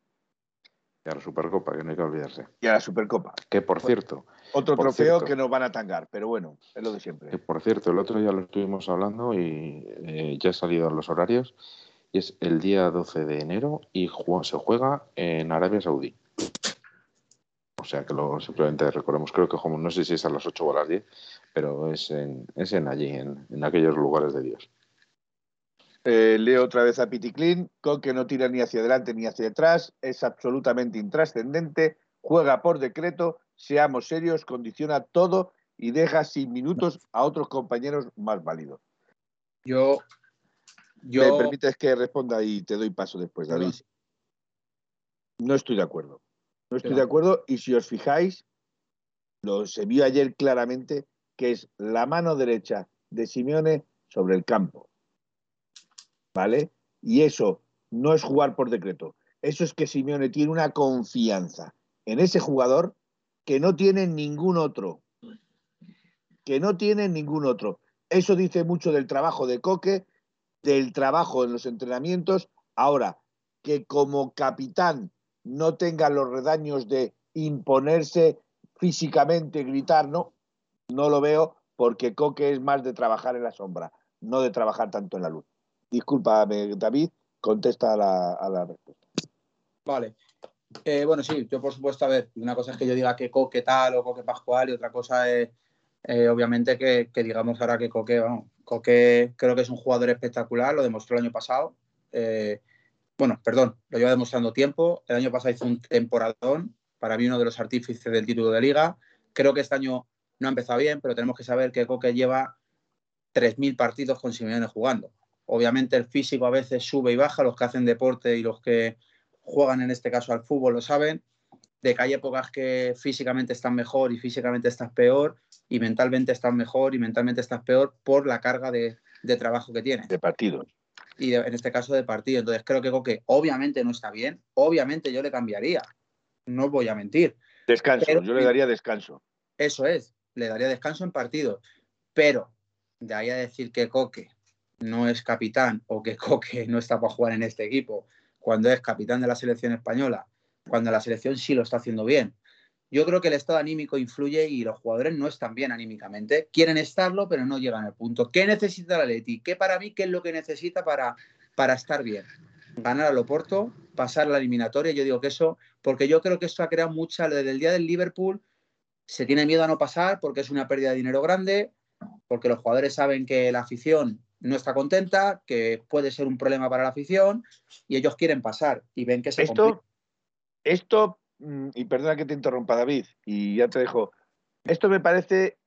Y a la Supercopa, que no hay que olvidarse. Y a la Supercopa. Que por cierto. Otro por trofeo cierto. que nos van a tangar, pero bueno, es lo de siempre. Que por cierto, el otro día lo estuvimos hablando y eh, ya han salido los horarios. Y es el día 12 de enero y se juega en Arabia Saudí. O sea que lo simplemente recordemos, creo que jugamos, no sé si es a las 8 o a las 10, pero es en, es en allí, en, en aquellos lugares de Dios. Eh, leo otra vez a Piticlin, Coque no tira ni hacia adelante ni hacia atrás, es absolutamente intrascendente, juega por decreto, seamos serios, condiciona todo y deja sin minutos a otros compañeros más válidos. Yo, ¿Me yo, permites que responda y te doy paso después, David? No estoy de acuerdo. No estoy de acuerdo y si os fijáis, lo se vio ayer claramente que es la mano derecha de Simeone sobre el campo. ¿Vale? Y eso no es jugar por decreto. Eso es que Simeone tiene una confianza en ese jugador que no tiene ningún otro. Que no tiene ningún otro. Eso dice mucho del trabajo de Coque, del trabajo en los entrenamientos. Ahora, que como capitán no tenga los redaños de imponerse físicamente, gritar, no, no lo veo porque Coque es más de trabajar en la sombra, no de trabajar tanto en la luz. Discúlpame, David, contesta a la, respuesta. Vale. Eh, bueno, sí, yo por supuesto, a ver, una cosa es que yo diga que Coque tal o Coque Pascual y otra cosa es, eh, obviamente, que, digamos ahora que Coque, vamos, Coque creo que es un jugador espectacular, lo demostró el año pasado. Eh, bueno, perdón, lo lleva demostrando tiempo. El año pasado hizo un temporadón, para mí uno de los artífices del título de liga. Creo que este año no ha empezado bien, pero tenemos que saber que Coque lleva 3.000 partidos con Simeone jugando. Obviamente el físico a veces sube y baja, los que hacen deporte y los que juegan en este caso al fútbol lo saben, de que hay épocas que físicamente están mejor y físicamente estás peor y mentalmente estás mejor y mentalmente estás peor por la carga de, de trabajo que tienes De partidos. y de- en este caso de partido. Entonces creo que Coque obviamente no está bien, obviamente yo le cambiaría, no voy a mentir. Descanso, Pero- yo le daría descanso. Eso es, le daría descanso en partido. Pero de ahí a decir que Coque no es capitán o que Coque no está para jugar en este equipo cuando es capitán de la selección española, cuando la selección sí lo está haciendo bien. Yo creo que el estado anímico influye y los jugadores no están bien anímicamente. Quieren estarlo, pero no llegan al punto. ¿Qué necesita el Atleti? ¿Qué para mí qué es lo que necesita para, para estar bien? Ganar al Oporto, pasar la eliminatoria. Yo digo que eso, porque yo creo que esto ha creado mucha. Desde el día del Liverpool se tiene miedo a no pasar porque es una pérdida de dinero grande, porque los jugadores saben que la afición no está contenta, que puede ser un problema para la afición y ellos quieren pasar y ven que se complica. Esto, esto, mm, y perdona que te interrumpa, David, y ya te dejo. Esto me parece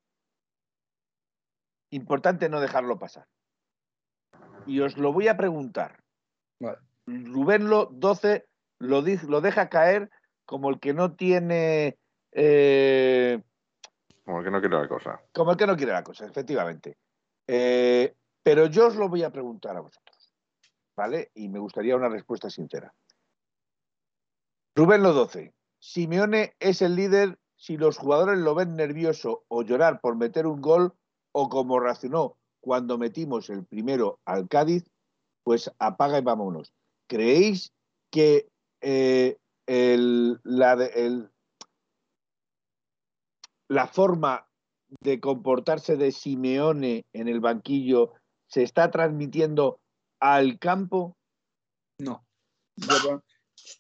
importante no dejarlo pasar. Y os lo voy a preguntar. Vale. Rubén lo 12 lo, lo deja caer como el que no tiene. Eh, Como que no quiero la cosa. como el que no quiere la cosa, efectivamente. Eh, pero yo os lo voy a preguntar a vosotros, ¿vale? Y me gustaría una respuesta sincera. Rubén lo 12. Simeone es el líder si los jugadores lo ven nervioso o llorar por meter un gol o como reaccionó cuando metimos el primero al Cádiz, pues apaga y vámonos. ¿Creéis que eh, el- la, de- el- la forma de comportarse de Simeone en el banquillo se está transmitiendo al campo? No. Yo, pa-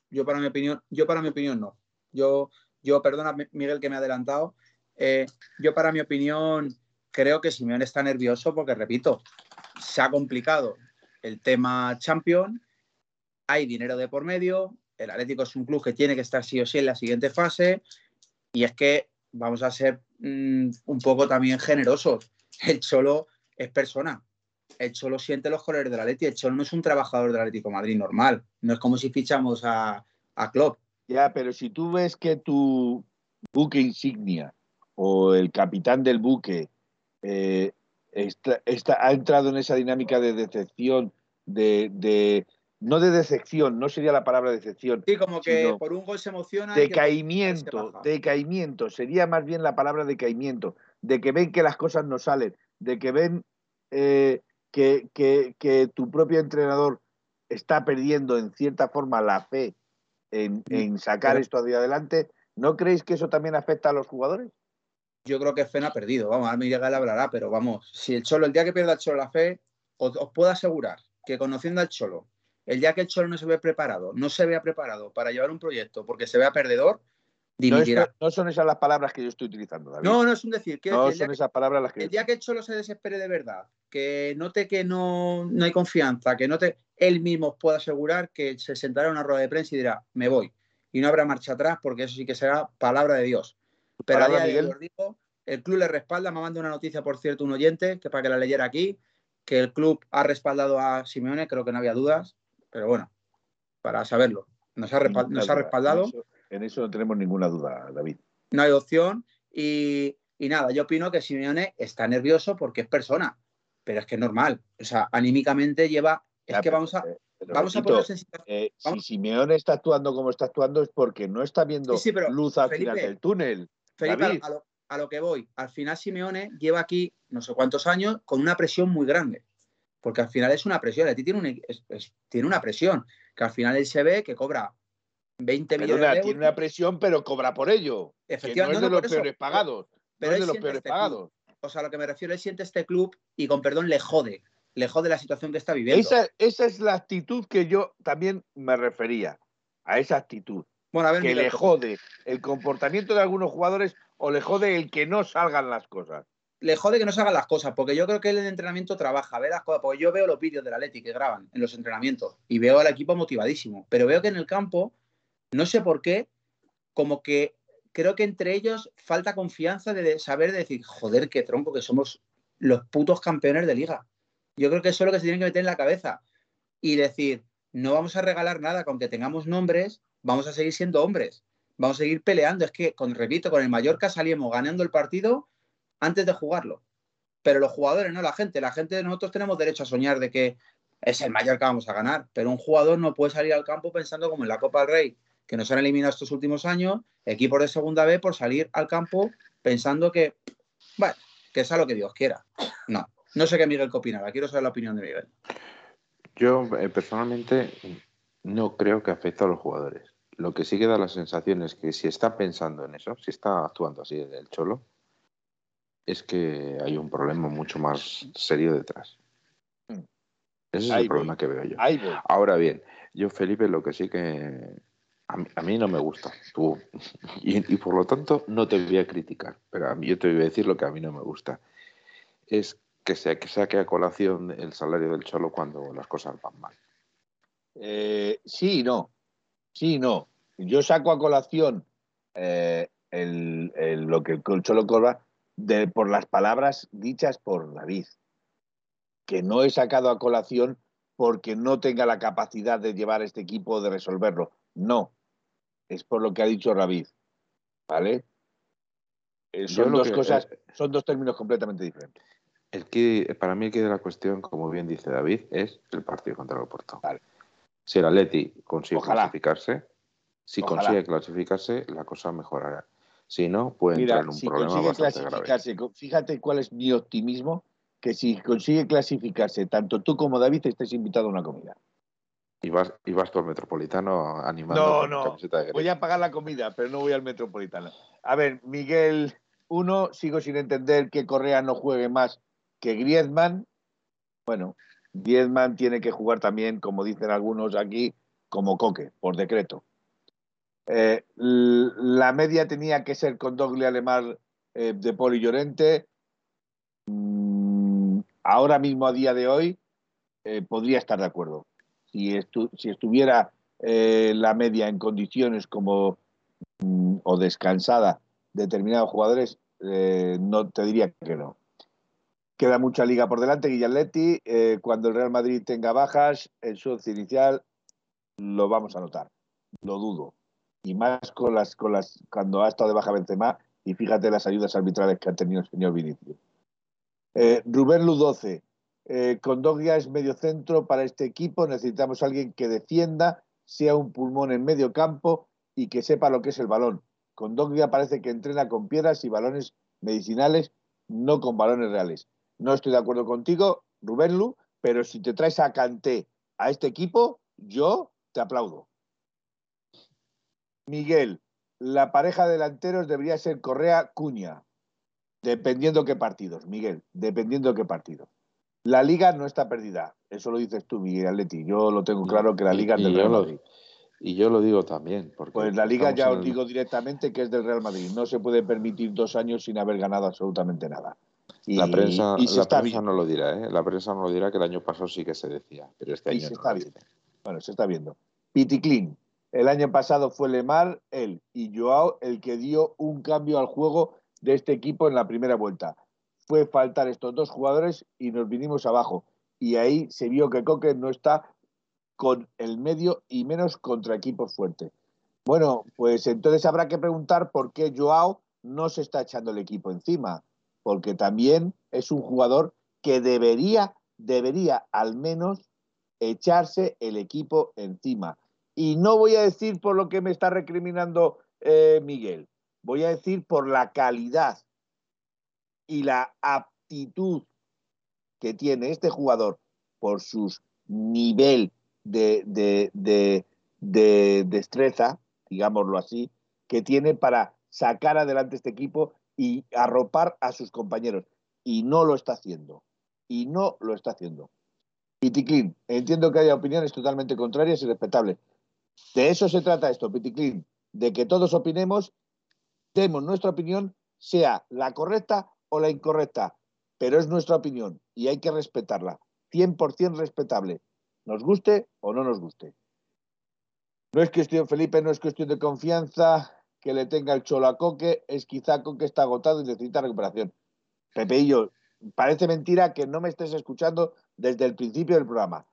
yo para mi opinión, yo para mi opinión no. Yo, yo perdona Mi- Miguel que me ha adelantado. eh, yo para mi opinión creo que Simeone está nervioso porque repito, se ha complicado el tema Champion, hay dinero de por medio, el Atlético es un club que tiene que estar sí o sí en la siguiente fase y es que vamos a ser mm, un poco también generosos. El Cholo es persona. el Cholo siente los colores del Atleti. El Cholo no es un trabajador del Atlético Madrid normal. No es como si fichamos a, a Klopp. Ya, pero si tú ves que tu buque insignia o el capitán del buque eh, está, ha entrado en esa dinámica de decepción, de, de- no de decepción, no sería la palabra decepción, Sí, como que por un gol se emociona. que decaimiento, decaimiento, sería más bien la palabra decaimiento, de que ven que las cosas no salen, de que ven eh, que, que- que tu propio entrenador está perdiendo en cierta forma la fe en, en sacar pero- esto hacia adelante. ¿No creéis que eso también afecta a los jugadores? Yo creo que Fena ha perdido. Vamos, ahora Miguel hablará, pero vamos, si el Cholo, el día que pierda el Cholo la fe, os, os puedo asegurar que conociendo al Cholo, el día que el Cholo no se ve preparado, no se vea preparado para llevar un proyecto porque se vea perdedor, No, es- no son esas las palabras que yo estoy utilizando, David. No, no es un decir. No decir, son que- esas palabras las que el día que el Cholo se desespere de verdad, que note que no, no hay confianza, que note, él mismo puede asegurar que se sentará en una rueda de prensa y dirá, me voy. Y no habrá marcha atrás porque eso sí que será palabra de Dios. Pero a día de hoy Miguel. os digo, el club le respalda, me manda una noticia, por cierto, un oyente, que para que la leyera aquí, que el club ha respaldado a Simeone, creo que no había dudas, pero bueno, para saberlo. Nos ha, respal- Ninguna nos ha respaldado En eso, en eso no tenemos ninguna duda, David. no hay opción. Y, y nada, yo opino que Simeone está nervioso porque es persona, pero es que es normal. O sea, anímicamente lleva. Es Ya, que pero, vamos a, eh, pero, vamos a repito, situación. eh, si Simeone está actuando como está actuando es porque no está viendo Sí, sí, pero, luz al Felipe, final del túnel. Felipe, a, lo, a lo que voy. Al final, Simeone lleva aquí no sé cuántos años con una presión muy grande. Porque al final es una presión. A ti tiene, un, es- es- tiene una presión. Que al final él se ve que cobra 20 millones Perdona, de tiene euros. una presión, pero cobra por ello. Que no Efectivamente, es no, de no, los por eso, peores pagados. pero no es de los peores este club. pagados. O sea, a lo que me refiero, él siente este club y con perdón le jode. Le jode la situación que está viviendo. Esa, esa es la actitud que yo también me refería. A esa actitud. bueno, a ver, Que Miguel, le jode el comportamiento de algunos jugadores o le jode el que no salgan las cosas. Le jode que no se hagan las cosas, porque yo creo que él en entrenamiento trabaja, ve las cosas, porque yo veo los vídeos del Atleti que graban en los entrenamientos y veo al equipo motivadísimo, pero veo que en el campo, no sé por qué, como que creo que entre ellos falta confianza de saber decir, joder, qué tronco, que somos los putos campeones de liga. Yo creo que eso es lo que se tiene que meter en la cabeza y decir, no vamos a regalar nada, con que tengamos nombres, vamos a seguir siendo hombres, vamos a seguir peleando. Es que, con, repito, con el Mallorca salimos ganando el partido antes de jugarlo. Pero los jugadores, no la gente. La gente, nosotros tenemos derecho a soñar de que es el Mallorca vamos a ganar. Pero un jugador no puede salir al campo pensando como en la Copa del Rey, que nos han eliminado estos últimos años, equipos de segunda B, por salir al campo pensando que, bueno, que sea lo que Dios quiera. No. No sé qué Miguel opinará. Quiero saber la opinión de Miguel. Yo eh, personalmente no creo que afecte a los jugadores. Lo que sí que da la sensación es que si está pensando en eso, si está actuando así el cholo, es que hay un problema mucho más serio detrás. Mm. Ese es Ahí el problema que veo yo. Ahora bien, yo Felipe lo que sí que a mí, a mí no me gusta, tú, [LAUGHS] y, y por lo tanto no te voy a criticar, pero a mí yo te voy a decir lo que a mí no me gusta, es que se que saque a colación el salario del cholo cuando las cosas van mal. Eh, sí y no. Sí y no. Yo saco a colación eh, el- el- lo que el Cholo cobra de, por las palabras dichas por David. Que no he sacado a colación porque no tenga la capacidad de llevar este equipo de resolverlo. No. Es por lo que ha dicho David. ¿Vale? Eh, son dos que- cosas, eh, son dos términos completamente diferentes. El que, para mí el que de la cuestión, como bien dice David, es el partido contra el Oporto. Vale. Si el Atleti consigue Ojalá. clasificarse, si Ojalá. consigue clasificarse, la cosa mejorará. Si no, puede Mira, entrar en un si problema consigue bastante clasificarse, fíjate cuál es mi optimismo, que si consigue clasificarse, tanto tú como David estés invitado a una comida. Y vas, y vas tú al Metropolitano animando No, no, camiseta de Voy a pagar la comida, pero no voy al Metropolitano. A ver, Miguel, uno, sigo sin entender que Correa no juegue más que Griezmann. Bueno, Griezmann tiene que jugar también, como dicen algunos aquí, como coque, por decreto. Eh, la media tenía que ser con Dogle Alemán, eh, De y Llorente. Mm, ahora mismo, a día de hoy, eh, podría estar de acuerdo. Si, estu- si estuviera la media en condiciones como mm, o descansada determinados jugadores, no te diría que no. Queda mucha liga por delante, Guillaletti. Cuando el Real Madrid tenga bajas, en su inicial lo vamos a notar. Lo dudo. Y más con las, con las, cuando ha estado de baja Benzema, y fíjate las ayudas arbitrales que ha tenido el señor Vinicius. Eh, Rubén Ludoce, eh, Condogbia es medio centro para este equipo. Necesitamos a alguien que defienda, sea un pulmón en medio campo y que sepa lo que es el balón. Condogbia parece que entrena con piedras y balones medicinales, no con balones reales. No estoy de acuerdo contigo, Rubén Lu, pero si te traes a Canté a este equipo, yo te aplaudo. Miguel, la pareja de delanteros debería ser Correa Cuña, dependiendo qué partidos, Miguel, dependiendo qué partidos. La liga no está perdida, eso lo dices tú, Miguel Atleti. Yo lo tengo claro que la liga es del Real Madrid. y yo lo digo también. Porque pues la liga ya os digo directamente que es del Real Madrid. No se puede permitir dos años sin haber ganado absolutamente nada. la prensa, no lo dirá, ¿eh? La prensa no lo dirá que el año pasado sí que se decía, pero este año se está viendo. Bueno, se está viendo. Piticlin, el año pasado fue Lemar, él y Joao el que dio un cambio al juego de este equipo en la primera vuelta. Fue faltar estos dos jugadores y nos vinimos abajo. Y ahí se vio que Coque no está con el medio y menos contra equipos fuertes. Bueno, pues entonces habrá que preguntar por qué Joao no se está echando el equipo encima, porque también es un jugador que debería, debería al menos echarse el equipo encima. Y no voy a decir por lo que me está recriminando eh, Miguel, voy a decir por la calidad y la aptitud que tiene este jugador por su nivel de, de, destreza, digámoslo así, que tiene para sacar adelante este equipo y arropar a sus compañeros. Y no lo está haciendo. Y no lo está haciendo. Piticlin, entiendo que haya opiniones totalmente contrarias y respetables, de eso se trata esto, Piticlin, de que todos opinemos, demos nuestra opinión, sea la correcta o la incorrecta, pero es nuestra opinión y hay que respetarla, 100% respetable, nos guste o no nos guste. No es cuestión, Felipe, no es cuestión de confianza que le tenga el cholo a Coque, es quizá Coque está agotado y necesita recuperación. Pepeillo, parece mentira que no me estés escuchando desde el principio del programa.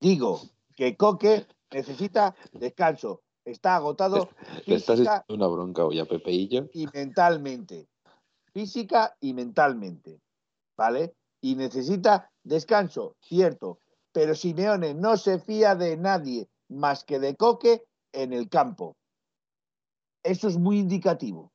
Digo que Coque necesita descanso, está agotado. Le estás echando una bronca hoy a Pepeillo. Y mentalmente, física y mentalmente, ¿vale? Y necesita descanso, cierto, pero Simeone no se fía de nadie más que de Coque en el campo. Eso es muy indicativo.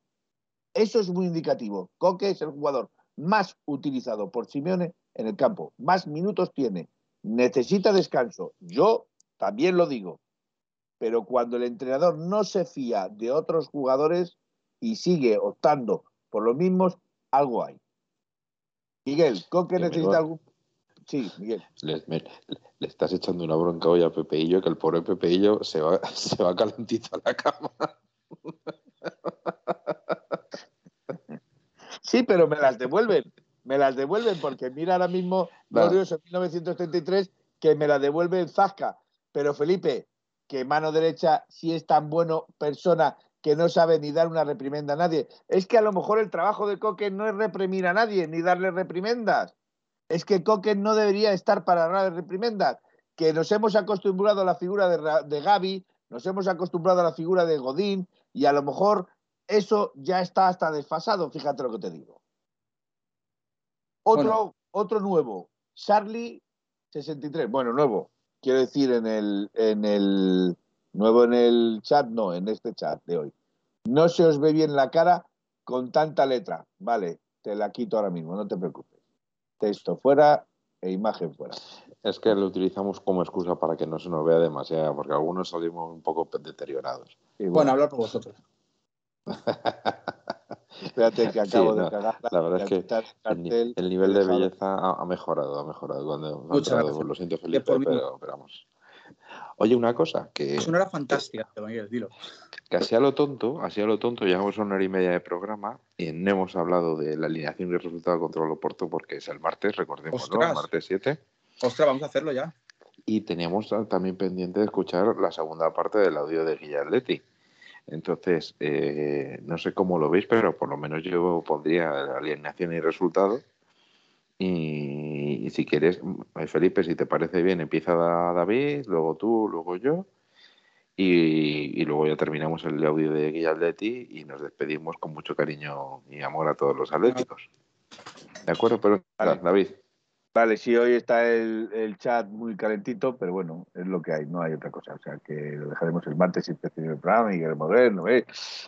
Eso es muy indicativo. Coque es el jugador más utilizado por Simeone en el campo. Más minutos tiene. Necesita descanso. Yo también lo digo. Pero cuando el entrenador no se fía de otros jugadores y sigue optando por los mismos, algo hay. Miguel, ¿Coque necesita algún Sí, Miguel. Le, estás echando una bronca hoy a Pepeillo, que el pobre Pepeillo se va, [LAUGHS] se va calentito a la cama. Sí, pero me las devuelven. Me las devuelven porque mira ahora mismo, Glorioso en 1933, que me la devuelve el Zasca. Pero Felipe, que mano derecha, si es tan bueno persona que no sabe ni dar una reprimenda a nadie. Es que a lo mejor el trabajo de Coque no es reprimir a nadie, ni darle reprimendas. Es que Coque no debería estar para dar reprimendas. Que nos hemos acostumbrado a la figura de, de Gaby, nos hemos acostumbrado a la figura de Godín, y a lo mejor eso ya está hasta desfasado, fíjate lo que te digo. Otro, otro nuevo, Charlie 63, bueno, nuevo, quiero decir, en el, en el nuevo en el chat, no, en este chat de hoy. No se os ve bien la cara con tanta letra. Vale, te la quito ahora mismo, no te preocupes. Texto fuera e imagen fuera. Es que lo utilizamos como excusa para que no se nos vea demasiado, porque algunos salimos un poco deteriorados. bueno, hablar por vosotros. [LAUGHS] Espérate que acabo de cagar. La verdad es que el, nivel de belleza ha, mejorado, ha mejorado. Cuando Muchas gracias. Lo siento, Felipe, pero, vamos. Oye, una cosa que... Es una hora fantástica, dilo. Que así a lo tonto, así a lo tonto, llevamos una hora y media de programa y no hemos hablado de la alineación y resultado contra el Oporto porque es el martes, recordemos, ¿no? El martes 7. Ostras, vamos a hacerlo ya. Y teníamos también pendiente de escuchar la segunda parte del audio de Guillerletti. Entonces, eh, no sé cómo lo veis, pero por lo menos yo pondría alineación y resultado Y, si quieres, eh, Felipe, si te parece bien, empieza David, luego tú, luego yo. Y, luego ya terminamos el audio de Guillaldetti y nos despedimos con mucho cariño y amor a todos los atléticos. ¿De acuerdo? Pero, David. Vale, sí, hoy está el, chat muy calentito, pero bueno, es lo que hay, no hay otra cosa. O sea, que lo dejaremos el martes y el programa y el moderno. ¿eh?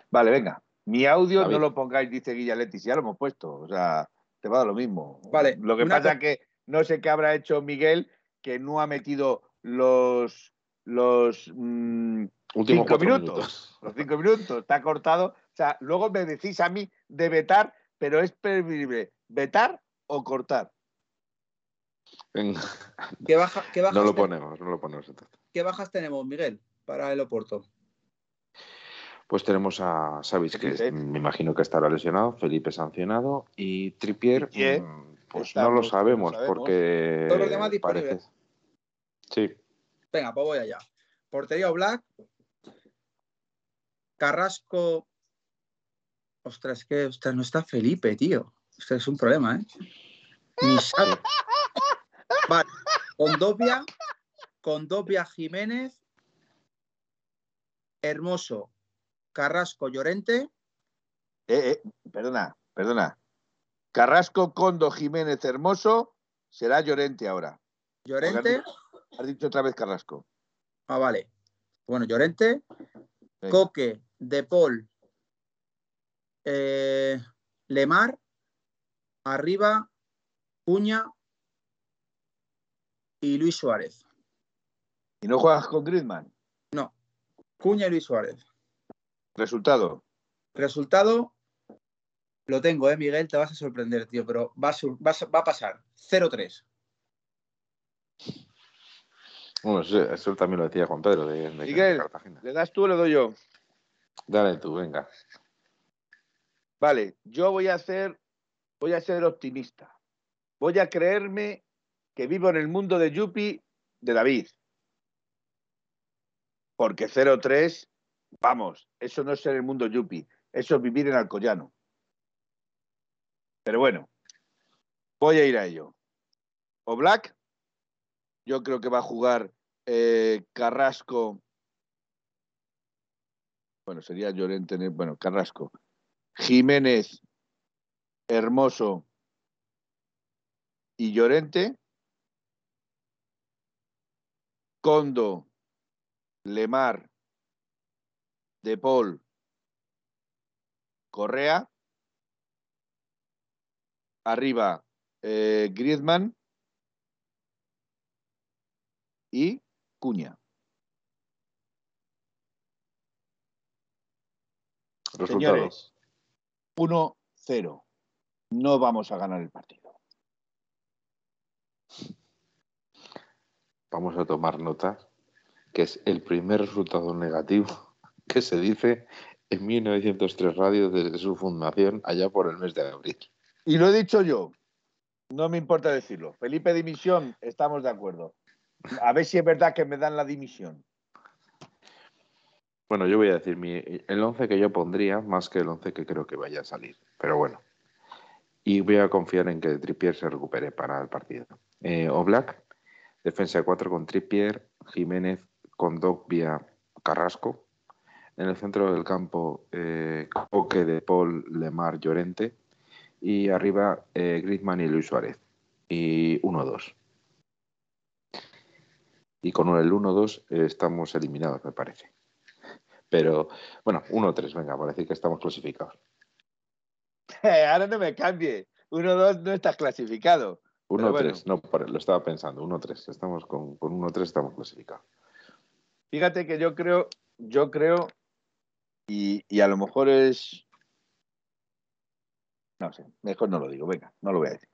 Vale, venga. Mi audio no lo pongáis, dice Guillaletti, si ya lo hemos puesto. O sea, te va a dar lo mismo. Vale. Lo que pasa es que no sé qué habrá hecho Miguel, que no ha metido los los mm, últimos cinco minutos, Los cinco minutos. Está cortado. O sea, luego me decís a mí de vetar, pero es preferible vetar o cortar. ¿Qué, baja, qué bajas no lo ponemos, no lo ponemos ¿Qué bajas tenemos, Miguel, para el Oporto? Pues tenemos a Savic, que me imagino que estará lesionado, Felipe sancionado y Tripier, mm, pues no lo sabemos, porque todos los demás disponibles. Sí. Venga, pues voy allá. Portería Black. Carrasco. Ostras, es que ostras, no está Felipe, tío. Esto es un problema, ¿eh? Ni sabe. [LAUGHS] Vale. Condovia. Condovia Jiménez. Hermoso. Carrasco Llorente. Eh, eh, perdona, perdona. Carrasco, Condo, Jiménez, Hermoso, será Llorente ahora. Llorente. Has dicho otra vez Carrasco. Ah, vale. Bueno, Llorente, Coque, De Paul, eh, Lemar, arriba, Puña y Luis Suárez. ¿Y no juegas con Griezmann? No. Puña y Luis Suárez. ¿Resultado? Resultado, lo tengo, ¿eh, Miguel? Te vas a sorprender, tío, pero va va a pasar. 0-3. Bueno, eso, también lo decía Juan Pedro de, Miguel, ¿le das tú o le doy yo? Dale tú, venga. Vale, yo voy a hacer, voy a ser optimista. Voy a creerme que vivo en el mundo de Yupi de David. Porque 0-3, vamos, eso no es ser el mundo Yupi, eso es vivir en Alcoyano. Pero bueno, voy a ir a ello. O Black yo creo que va a jugar eh, Carrasco. Bueno, sería Llorente. Bueno, Carrasco. Jiménez, Hermoso y Llorente. Condo, Lemar, De Paul, Correa. Arriba, eh, Griezmann y Cuña. Resultados. 1-0. No vamos a ganar el partido. Vamos a tomar nota que es el primer resultado negativo [LAUGHS] que se dice en 1903 Radio desde su fundación allá por el mes de abril. Y lo he dicho yo, no me importa decirlo. Felipe Dimisión, estamos de acuerdo. A ver si es verdad que me dan la dimisión. Bueno, yo voy a decir mi, el 11 que yo pondría más que el 11 que creo que vaya a salir. Pero bueno. Y voy a confiar en que Trippier se recupere para el partido. Eh, Oblak, defensa 4 con Trippier, Jiménez con vía Carrasco. En el centro del campo, eh, Coque de Paul, Lemar, Llorente. Y arriba, eh, Griezmann y Luis Suárez. Y 1-2 y con el 1-2 estamos eliminados, me parece. Pero bueno, 1-3, venga, parece que estamos clasificados. [LAUGHS] ahora no me cambie. 1-2 no estás clasificado. 1-3, no, lo estaba pensando. 1-3, estamos con, con 1-3 estamos clasificados. Fíjate que yo creo, yo creo, y, y a lo mejor es. No sé, mejor no lo digo, venga, no lo voy a decir.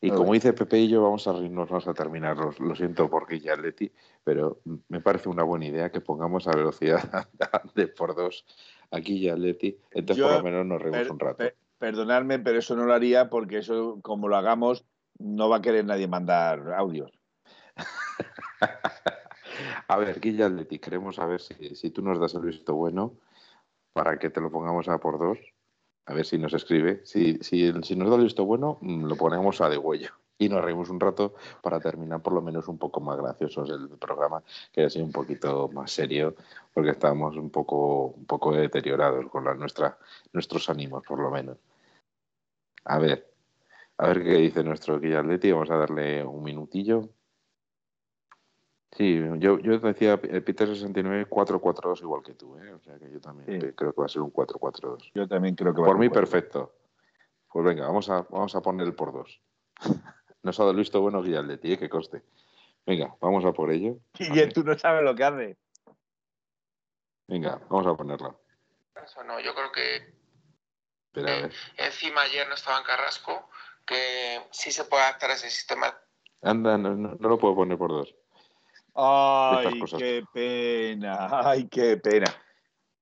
Y como dice Pepe y yo, vamos a reírnos a terminar. Lo, siento porque ya Leti, pero me parece una buena idea que pongamos a velocidad [LAUGHS] de por dos aquí ya Leti. Entonces, por lo menos nos reímos un rato. perdonadme, pero eso no lo haría porque eso, como lo hagamos, no va a querer nadie mandar audios. [LAUGHS] a ver, Guilla Leti, queremos saber si, si tú nos das el visto bueno para que te lo pongamos a por dos A ver si nos escribe. Si, si, si nos da el visto bueno, mm, lo ponemos a de huello y nos reímos un rato para terminar por lo menos un poco más graciosos el programa, que ha sido un poquito más serio, porque estábamos un poco, un poco deteriorados con la, nuestra, nuestros ánimos, por lo menos. A ver, a ver qué dice nuestro Guillatleti. Vamos a darle un minutillo. Sí, yo, yo decía Peter 69 4-4-2 igual que tú, ¿eh? o sea que yo también creo que va a ser un 4-4-2. Yo también creo que va Por mí, perfecto. Pues venga, vamos a, vamos a poner el por dos. [LAUGHS] Nos ha dado visto bueno Guillatleti, ¿eh? que coste. Venga, vamos a por ello. Y tú no sabes lo que hace. Venga, vamos a ponerlo. Eso no, yo creo que Espera, a ver. encima ayer no estaba en Carrasco, que sí se puede adaptar a ese sistema. Anda, no, no, no lo puedo poner por dos. Ay, qué pena, ay, qué pena.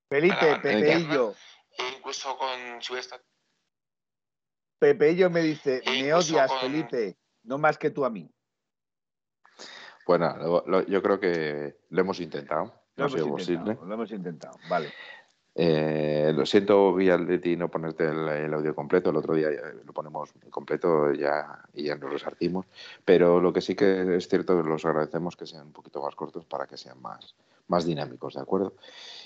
Felipe, Pepeillo, E incluso con su esta- Pepeillo me dice, E me odias, con- Felipe, no más que tú a mí. Bueno, lo- lo- yo creo que lo hemos intentado. No Lo ha sido hemos posible. intentado, lo hemos intentado, vale. Eh, lo siento, Villatleti, no ponerte el, el audio completo. El otro día ya lo ponemos completo ya, y ya nos resarcimos. Pero lo que sí que es cierto, los agradecemos que sean un poquito más cortos para que sean más, más dinámicos, ¿de acuerdo?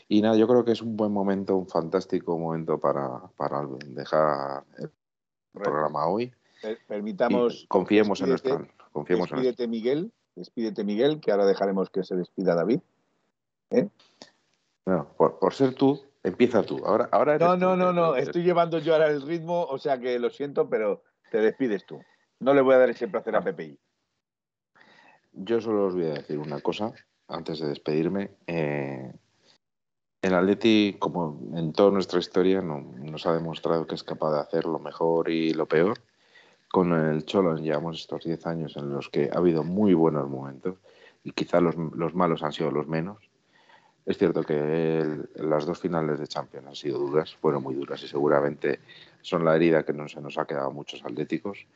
Y nada, yo creo que es un buen momento, un fantástico momento para, para dejar el programa hoy. Per- Permitamos, Y confiemos en despídete, nuestra. Confiemos en despídete Miguel, despídete Miguel, que ahora dejaremos que se despida David. No, por, por ser tú, empieza tú. Ahora, ahora eres No, tú, no, no, no, eres- estoy llevando yo ahora el ritmo, o sea que lo siento, pero te despides tú. No le voy a dar ese placer a PPI. Yo solo os voy a decir una cosa antes de despedirme. Eh, el Atleti, como en toda nuestra historia, no- nos ha demostrado que es capaz de hacer lo mejor y lo peor. Con el Cholo llevamos estos 10 años en los que ha habido muy buenos momentos y quizá los, los malos han sido los menos. Es cierto que las dos finales de Champions han sido duras, fueron muy duras y seguramente son la herida que no se nos ha quedado a muchos atléticos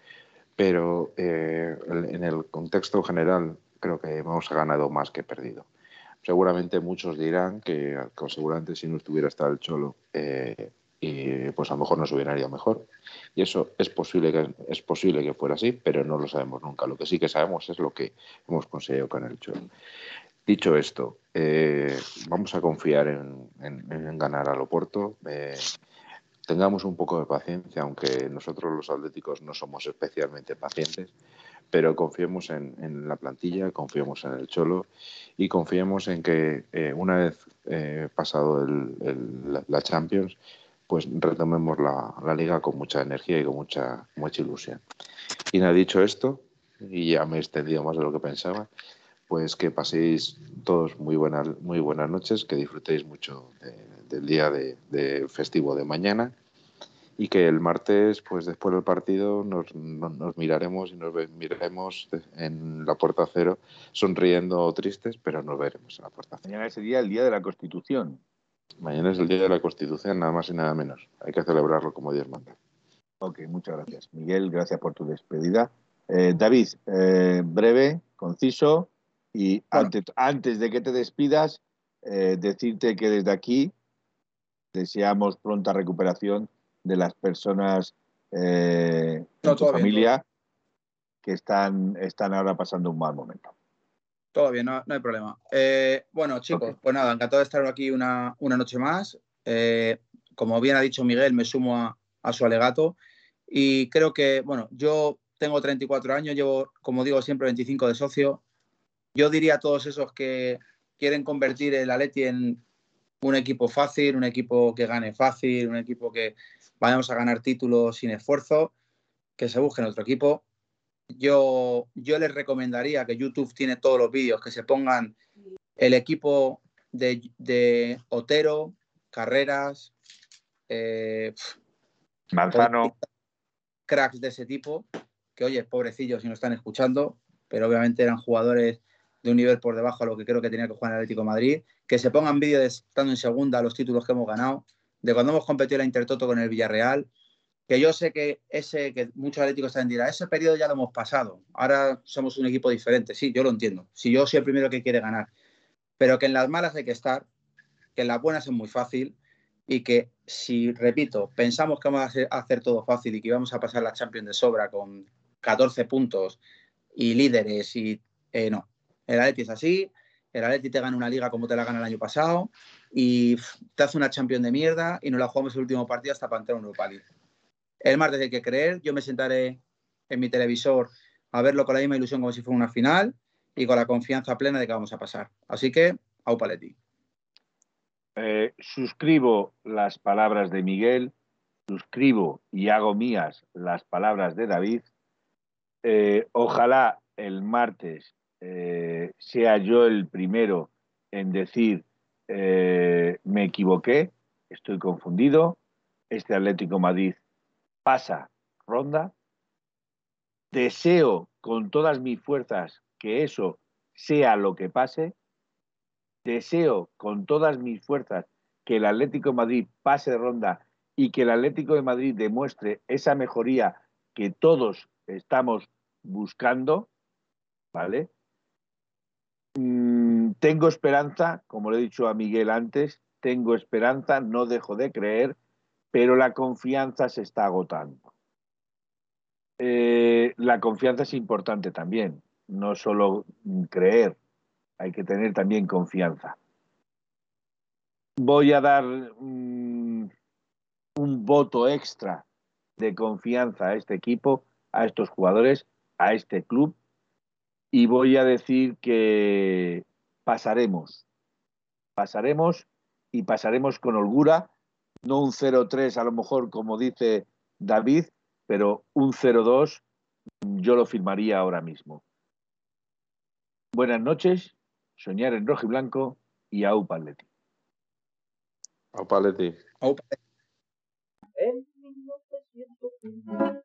pero eh, en el contexto general creo que hemos ganado más que perdido. Seguramente muchos dirán que, que seguramente si no estuviera hasta el Cholo, eh, y pues a lo mejor nos hubiera ido mejor. Y eso es posible, que, es posible que fuera así, pero no lo sabemos nunca. Lo que sí que sabemos es lo que hemos conseguido con el Cholo. Dicho esto, eh, vamos a confiar en, ganar al Oporto. Eh, tengamos un poco de paciencia, aunque nosotros los atléticos no somos especialmente pacientes, pero confiemos en, la plantilla, confiemos en el Cholo y confiemos en que eh, una vez eh, pasado el- la Champions, pues retomemos la, la liga con mucha energía y con mucha, mucha ilusión. Y nada, dicho esto, y ya me he extendido más de lo que pensaba, pues que paséis todos muy buenas, muy buenas noches, que disfrutéis mucho de- del día de, de festivo de mañana y que el martes, pues después del partido, nos, no- nos miraremos y nos miraremos en la puerta cero, sonriendo o tristes, pero nos veremos en la puerta cero. Mañana sería el día de la Constitución. Mañana es el día de la Constitución, nada más y nada menos. Hay que celebrarlo como Dios manda. Ok, muchas gracias. Miguel, gracias por tu despedida. Eh, David, eh, breve, conciso y Bueno. antes, antes de que te despidas, eh, decirte que desde aquí deseamos pronta recuperación de las personas eh, No, en tu familia que están, están ahora pasando un mal momento. Todo bien, no, no hay problema. Eh, bueno, chicos, pues nada, encantado de estar aquí una, una noche más. Eh, como bien ha dicho Miguel, me sumo a, a su alegato. Y creo que, bueno, yo tengo 34 años, llevo, como digo, siempre 25 de socio. Yo diría a todos esos que quieren convertir el Atleti en un equipo fácil, un equipo que gane fácil, un equipo que vayamos a ganar títulos sin esfuerzo, que se busquen otro equipo. Yo, yo les recomendaría que YouTube tiene todos los vídeos, que se pongan el equipo de, de Otero, Carreras, eh, Manzano, cracks de ese tipo, que oye, pobrecillos si no están escuchando, pero obviamente eran jugadores de un nivel por debajo a lo que creo que tenía que jugar el Atlético Madrid, que se pongan vídeos de estando en segunda los títulos que hemos ganado, de cuando hemos competido la Intertoto con el Villarreal, que yo sé que ese, que muchos atléticos también dirán, ese periodo ya lo hemos pasado, ahora somos un equipo diferente, sí, yo lo entiendo, si yo soy el primero que quiere ganar, pero que en las malas hay que estar, que en las buenas es muy fácil y que si, repito, pensamos que vamos a hacer todo fácil y que íbamos a pasar la Champions de sobra con 14 puntos y líderes y eh, no, el Atleti es así, el Atleti te gana una liga como te la gana el año pasado y te hace una Champions de mierda y nos la jugamos el último partido hasta para entrar en Europa League. El martes hay que creer, yo me sentaré en mi televisor a verlo con la misma ilusión como si fuera una final y con la confianza plena de que vamos a pasar. Así que, au paleti. Eh, suscribo las palabras de Miguel, suscribo y hago mías las palabras de David. Eh, ojalá el martes eh, sea yo el primero en decir me equivoqué, estoy confundido, este Atlético Madrid pasa ronda. Deseo con todas mis fuerzas que eso sea lo que pase deseo con todas mis fuerzas que el Atlético Madrid pase ronda y que el Atlético de Madrid demuestre esa mejoría que todos estamos buscando, ¿vale? Mm, tengo esperanza, como le he dicho a Miguel antes, tengo esperanza, no dejo de creer, pero la confianza se está agotando. Eh, la confianza es importante también, no solo creer, hay que tener también confianza. Voy a dar un voto extra de confianza a este equipo, a estos jugadores, a este club, y voy a decir que pasaremos, pasaremos y pasaremos con holgura, no un 0-3 a lo mejor como dice David, pero un 0-2 yo lo firmaría ahora mismo. Buenas noches Soñar en rojo y blanco y Au Paletti. Au Paletti. En 1903,